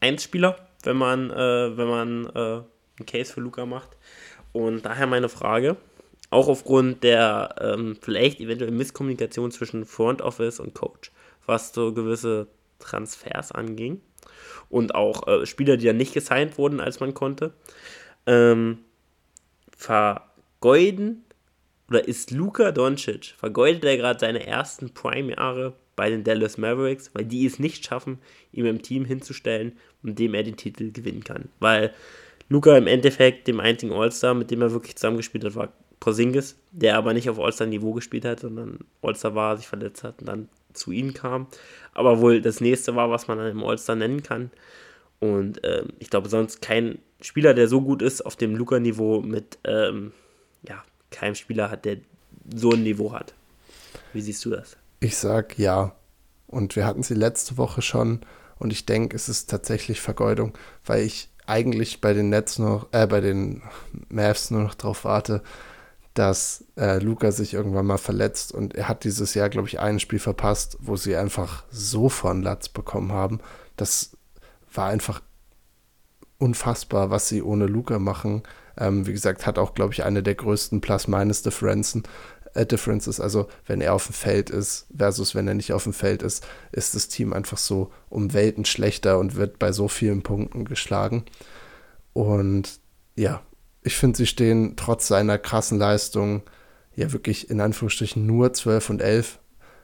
1 Spieler, wenn man, äh, wenn man äh, einen Case für Luca macht. Und daher meine Frage, auch aufgrund der ähm, vielleicht eventuell Misskommunikation zwischen Front Office und Coach, was so gewisse Transfers anging und auch äh, Spieler, die ja nicht gesigned wurden, als man konnte, ähm, vergeuden oder ist Luka Doncic, vergeudet er gerade seine ersten Prime-Jahre bei den Dallas Mavericks, weil die es nicht schaffen, ihm im Team hinzustellen, mit dem er den Titel gewinnen kann. Weil Luca im Endeffekt dem einzigen All-Star, mit dem er wirklich zusammengespielt hat, war Porzingis, der aber nicht auf All-Star-Niveau gespielt hat, sondern All-Star war, sich verletzt hat und dann zu ihm kam. Aber wohl das nächste war, was man dann im All-Star nennen kann. Und ähm, ich glaube, sonst kein Spieler, der so gut ist auf dem Luca-Niveau mit, ähm, ja, keinem Spieler hat, der so ein Niveau hat. Wie siehst du das? Ich sag ja. Und wir hatten sie letzte Woche schon. Und ich denke, es ist tatsächlich Vergeudung, weil ich eigentlich bei den Nets noch, äh, bei den Mavs nur noch darauf warte, dass äh, Luca sich irgendwann mal verletzt und er hat dieses Jahr, glaube ich, ein Spiel verpasst, wo sie einfach so von Latz bekommen haben. Das war einfach unfassbar, was sie ohne Luca machen. Ähm, wie gesagt, hat auch, glaube ich, eine der größten Plus-Minus-Differenzen Differences. Also wenn er auf dem Feld ist versus wenn er nicht auf dem Feld ist, ist das Team einfach so um Welten schlechter und wird bei so vielen Punkten geschlagen. Und ja, ich finde, sie stehen trotz seiner krassen Leistung ja wirklich in Anführungsstrichen nur 12 und 11.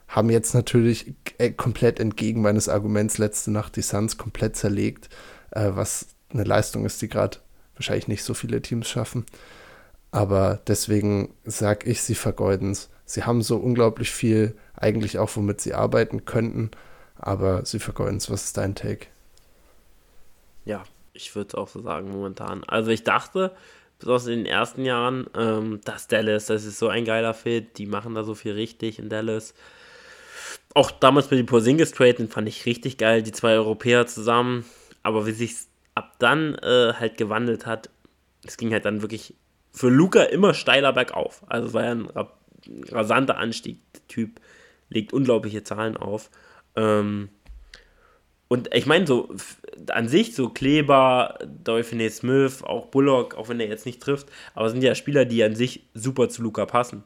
Haben jetzt natürlich äh, komplett entgegen meines Arguments letzte Nacht die Suns komplett zerlegt, äh, was eine Leistung ist, die gerade wahrscheinlich nicht so viele Teams schaffen. Aber deswegen sage ich, sie vergeuden es. Sie haben so unglaublich viel, eigentlich auch, womit sie arbeiten könnten, aber sie vergeuden es. Was ist dein Take? Ja, ich würde auch so sagen momentan. Also ich dachte, besonders in den ersten Jahren, ähm, dass Dallas, das ist so ein geiler Fit, die machen da so viel richtig in Dallas. Auch damals mit dem Porzingis Trade, fand ich richtig geil, die zwei Europäer zusammen. Aber wie sich ab dann äh, halt gewandelt hat, es ging halt dann wirklich für Luca immer steiler bergauf. Also war ja ein rasanter Anstieg. Der Typ legt unglaubliche Zahlen auf. Ähm, und ich meine, so an sich, so Kleber, Dolphine Smith, auch Bullock, auch wenn er jetzt nicht trifft, aber sind ja Spieler, die an sich super zu Luca passen.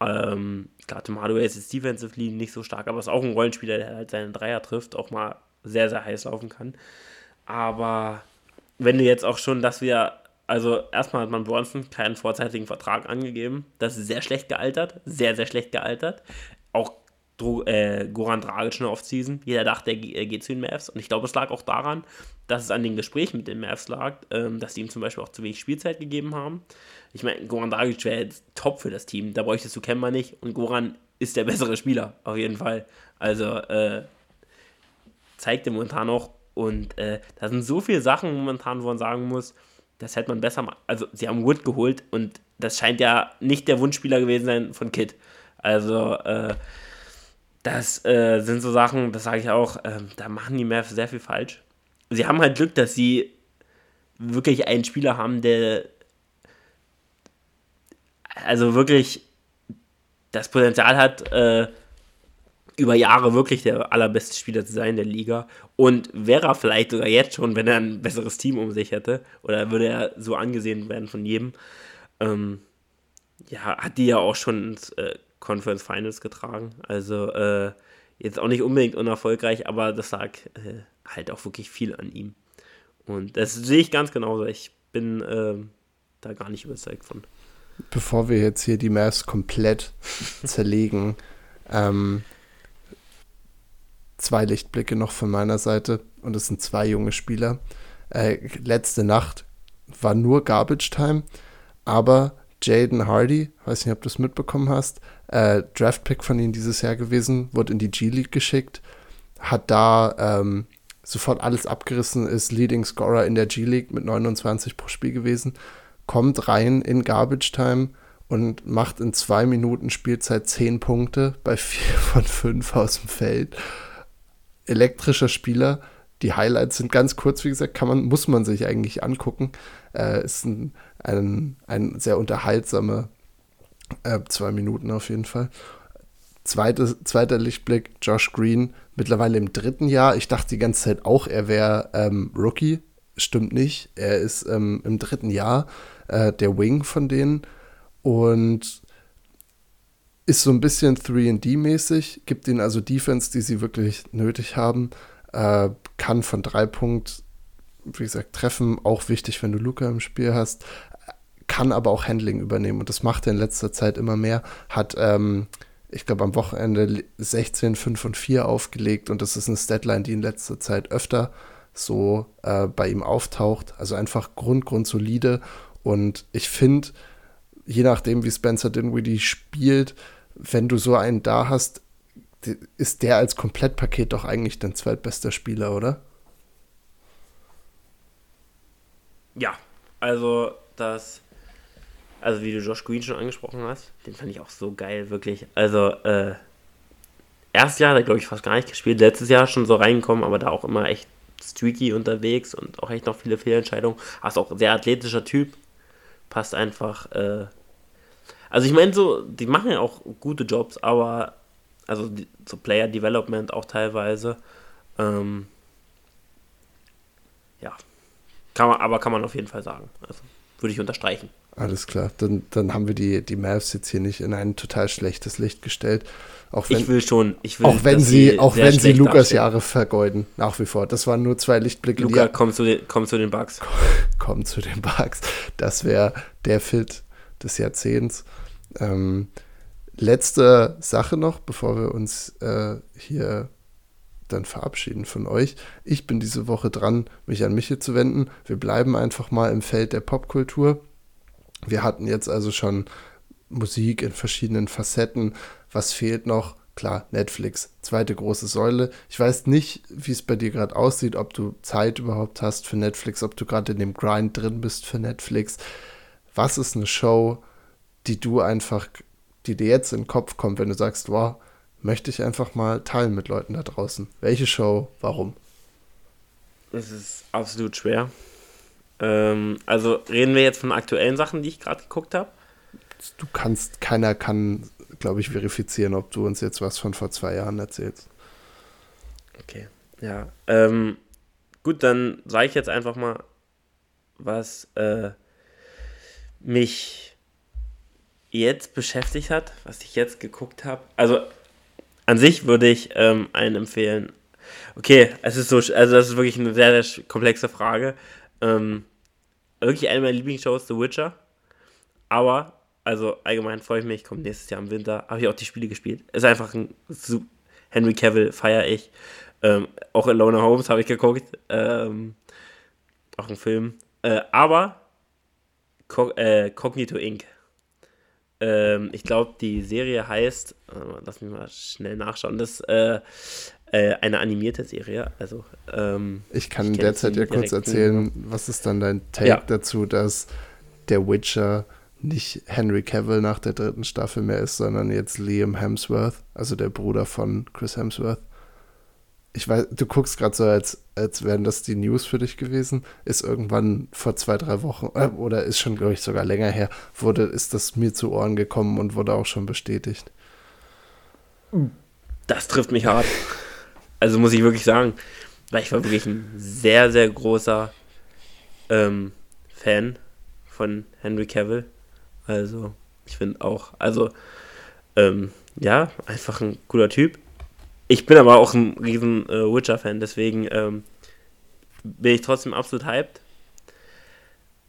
Ähm, klar, Tim Hardaway ist jetzt defensively nicht so stark, aber ist auch ein Rollenspieler, der halt seinen Dreier trifft, auch mal sehr, sehr heiß laufen kann. Aber wenn du jetzt auch schon, dass wir, also erstmal hat man Bronson keinen vorzeitigen Vertrag angegeben. Das ist sehr schlecht gealtert, sehr, sehr schlecht gealtert. Auch Dro äh, Goran Dragic schon Offseason. Jeder dachte, er, geht zu den Mavs. Und ich glaube, es lag auch daran, dass es an den Gesprächen mit den Mavs lag, ähm, dass die ihm zum Beispiel auch zu wenig Spielzeit gegeben haben. Ich meine, Goran Dragic wäre jetzt top für das Team. Da bräuchtest du Kemba nicht. Und Goran ist der bessere Spieler, auf jeden Fall. Also, äh, zeigt er momentan noch. Und äh, da sind so viele Sachen momentan, wo man sagen muss, das hätte man besser machen. Also, sie haben Wood geholt und das scheint ja nicht der Wunschspieler gewesen sein von Kid. Also, äh, das äh, sind so Sachen, das sage ich auch, äh, da machen die Mavs sehr viel falsch. Sie haben halt Glück, dass sie wirklich einen Spieler haben, der also wirklich das Potenzial hat, äh, über Jahre wirklich der allerbeste Spieler zu sein der Liga. Und wäre er vielleicht sogar jetzt schon, wenn er ein besseres Team um sich hätte, oder würde er so angesehen werden von jedem, ähm, ja, hat die ja auch schon ins äh, Conference Finals getragen. Also äh, jetzt auch nicht unbedingt unerfolgreich, aber das lag äh, halt auch wirklich viel an ihm. Und das sehe ich ganz genauso. Ich bin äh, da gar nicht überzeugt von. Bevor wir jetzt hier die Mavs komplett [laughs] zerlegen, ähm, zwei Lichtblicke noch von meiner Seite und es sind zwei junge Spieler. Äh, letzte Nacht war nur Garbage Time, aber Jaden Hardy, weiß nicht, ob du es mitbekommen hast, äh, Draftpick von ihm dieses Jahr gewesen, wurde in die G-League geschickt, hat da ähm, sofort alles abgerissen, ist Leading Scorer in der G-League mit 29 pro Spiel gewesen, kommt rein in Garbage Time und macht in zwei Minuten Spielzeit 10 Punkte bei 4 [laughs] von 5 aus dem Feld. Elektrischer Spieler. Die Highlights sind ganz kurz, wie gesagt, kann man, muss man sich eigentlich angucken. Äh, ist ein, ein, ein sehr unterhaltsamer äh, zwei Minuten auf jeden Fall. Zweite, zweiter Lichtblick, Josh Green, mittlerweile im dritten Jahr. Ich dachte die ganze Zeit auch, er wäre ähm, Rookie. Stimmt nicht. Er ist ähm, im dritten Jahr äh, der Wing von denen und ist so ein bisschen 3D-mäßig, gibt ihnen also Defense, die sie wirklich nötig haben. Äh, kann von drei Punkt, wie gesagt, treffen. Auch wichtig, wenn du Luca im Spiel hast kann aber auch Handling übernehmen und das macht er in letzter Zeit immer mehr. Hat, ähm, ich glaube, am Wochenende 16, 5 und 4 aufgelegt und das ist eine Statline, die in letzter Zeit öfter so äh, bei ihm auftaucht. Also einfach Grund, grundsolide und ich finde, je nachdem, wie Spencer Dinwiddie spielt, wenn du so einen da hast, ist der als Komplettpaket doch eigentlich dein zweitbester Spieler, oder? Ja, also das also wie du Josh Green schon angesprochen hast, den fand ich auch so geil, wirklich. Also, äh, erstes Jahr er, glaube ich, fast gar nicht gespielt. Letztes Jahr schon so reingekommen, aber da auch immer echt streaky unterwegs und auch echt noch viele Fehlentscheidungen. Ist auch sehr athletischer Typ. Passt einfach. Äh also ich meine, so, die machen ja auch gute Jobs, aber also die, so Player Development auch teilweise. Ähm ja. Kann man, aber kann man auf jeden Fall sagen. Also würde ich unterstreichen. Alles klar, dann, dann haben wir die, die Mavs jetzt hier nicht in ein total schlechtes Licht gestellt. Auch wenn, ich will schon, ich will, auch wenn sie, auch wenn sie Lukas Jahre vergeuden, nach wie vor. Das waren nur zwei Lichtblicke. Luca, komm zu, den, komm zu den Bugs. [laughs] Komm zu den Bugs. Das wäre der Fit des Jahrzehnts. Ähm, letzte Sache noch, bevor wir uns äh, hier dann verabschieden von euch. Ich bin diese Woche dran, mich an Michel zu wenden. Wir bleiben einfach mal im Feld der Popkultur. Wir hatten jetzt also schon Musik in verschiedenen Facetten. Was fehlt noch? Klar, Netflix, zweite große Säule. Ich weiß nicht, wie es bei dir gerade aussieht, ob du Zeit überhaupt hast für Netflix, ob du gerade in dem Grind drin bist für Netflix. Was ist eine Show, die du einfach, die dir jetzt in den Kopf kommt, wenn du sagst, wow, möchte ich einfach mal teilen mit Leuten da draußen? Welche Show? Warum? Es ist absolut schwer. Ähm, also reden wir jetzt von aktuellen Sachen, die ich gerade geguckt habe? Du kannst, keiner kann, glaube ich, verifizieren, ob du uns jetzt was von vor zwei Jahren erzählst. Okay, ja. Ähm, gut, dann sage ich jetzt einfach mal, was äh, mich jetzt beschäftigt hat, was ich jetzt geguckt habe. Also an sich würde ich ähm, einen empfehlen. Okay, es ist so, also das ist wirklich eine sehr, sehr komplexe Frage. Ähm, wirklich eine meiner Lieblingsshows, The Witcher. Aber, also allgemein freue ich mich, kommt nächstes Jahr im Winter. Habe ich auch die Spiele gespielt. Ist einfach ein Henry Cavill feiere ich. Ähm, auch Alona Holmes habe ich geguckt. Ähm, auch ein Film. Äh, aber Co äh, Cognito Inc. Ähm, ich glaube, die Serie heißt, äh, lass mich mal schnell nachschauen, das ist äh, äh, eine animierte Serie. Also, ähm, ich kann ich derzeit ja kurz erzählen, was ist dann dein Take ja. dazu, dass der Witcher nicht Henry Cavill nach der dritten Staffel mehr ist, sondern jetzt Liam Hemsworth, also der Bruder von Chris Hemsworth. Ich weiß, du guckst gerade so, als, als wären das die News für dich gewesen. Ist irgendwann vor zwei, drei Wochen, äh, oder ist schon, glaube ich, sogar länger her, wurde, ist das mir zu Ohren gekommen und wurde auch schon bestätigt. Das trifft mich hart. Also muss ich wirklich sagen, weil ich war wirklich ein sehr, sehr großer ähm, Fan von Henry Cavill. Also, ich finde auch, also, ähm, ja, einfach ein cooler Typ. Ich bin aber auch ein riesen äh, Witcher-Fan, deswegen ähm, bin ich trotzdem absolut hyped.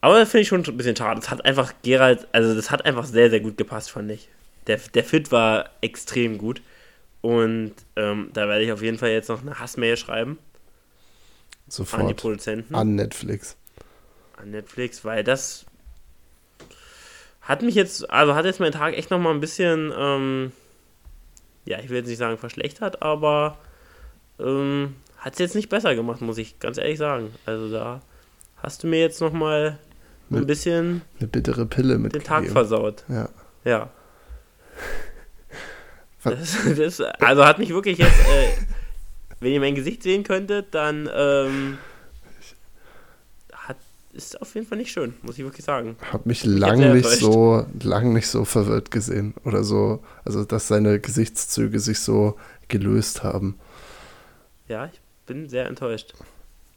Aber das finde ich schon ein bisschen schade. Das hat einfach Gerald, also das hat einfach sehr, sehr gut gepasst, fand ich. Der, der Fit war extrem gut. Und ähm, da werde ich auf jeden Fall jetzt noch eine Hassmail schreiben. Sofort. An die Produzenten. An Netflix. An Netflix, weil das hat mich jetzt, also hat jetzt meinen Tag echt nochmal ein bisschen, ähm, ja, ich will jetzt nicht sagen verschlechtert, aber ähm, hat es jetzt nicht besser gemacht, muss ich ganz ehrlich sagen. Also da hast du mir jetzt nochmal ein bisschen eine bittere Pille mit den Tag versaut. Ja. Ja. [laughs] Das, das, also hat mich wirklich jetzt, äh, wenn ihr mein Gesicht sehen könntet, dann ähm, ist auf jeden Fall nicht schön, muss ich wirklich sagen. Hab mich lang nicht so lang nicht so verwirrt gesehen oder so, also dass seine Gesichtszüge sich so gelöst haben. Ja, ich bin sehr enttäuscht.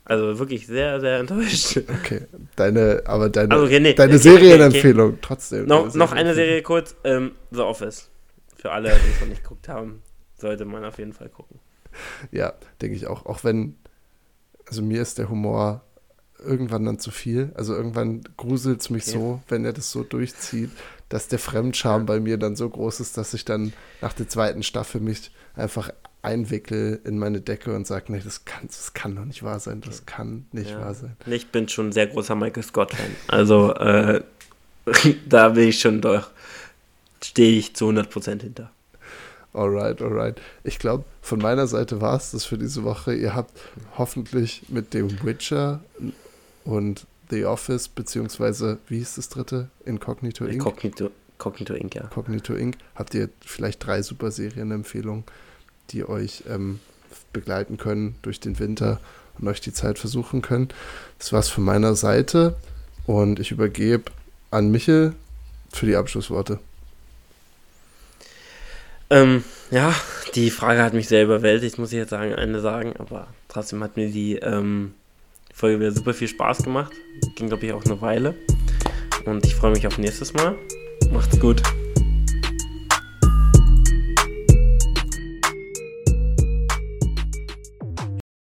Also wirklich sehr, sehr enttäuscht. [laughs] Okay, deine, aber deine, also, okay, nee, deine okay, Serienempfehlung okay, trotzdem. Noch, eine noch eine Serie kurz, ähm, The Office. Für alle, die es noch nicht geguckt haben, sollte man auf jeden Fall gucken. Ja, denke ich auch. Auch wenn, also mir ist der Humor irgendwann dann zu viel. Also irgendwann gruselt es mich okay. so, wenn er das so durchzieht, dass der Fremdscham bei mir dann so groß ist, dass ich dann nach der zweiten Staffel mich einfach einwickel in meine Decke und sage, nee, das kann, das kann doch nicht wahr sein, das kann nicht ja. wahr sein. Ich bin schon ein sehr großer Michael Scott-Fan. Also äh, [laughs] da bin ich schon doch, stehe ich zu 100% hinter. Alright, alright. Ich glaube, von meiner Seite war es das für diese Woche. Ihr habt hoffentlich mit dem Witcher und The Office, beziehungsweise, wie hieß das dritte? Incognito Inc. Incognito, Cognito Inc., ja. Cognito Inc. Habt ihr vielleicht drei super Serienempfehlungen, die euch ähm, begleiten können durch den Winter und euch die Zeit versuchen können? Das war's von meiner Seite und ich übergebe an Michel für die Abschlussworte. Ähm, ja, die Frage hat mich sehr überwältigt, muss ich jetzt sagen, eine sagen, aber trotzdem hat mir die ähm, die Folge wieder super viel Spaß gemacht. Ging, glaube ich, auch eine Weile. Und ich freue mich auf nächstes Mal. Macht's gut.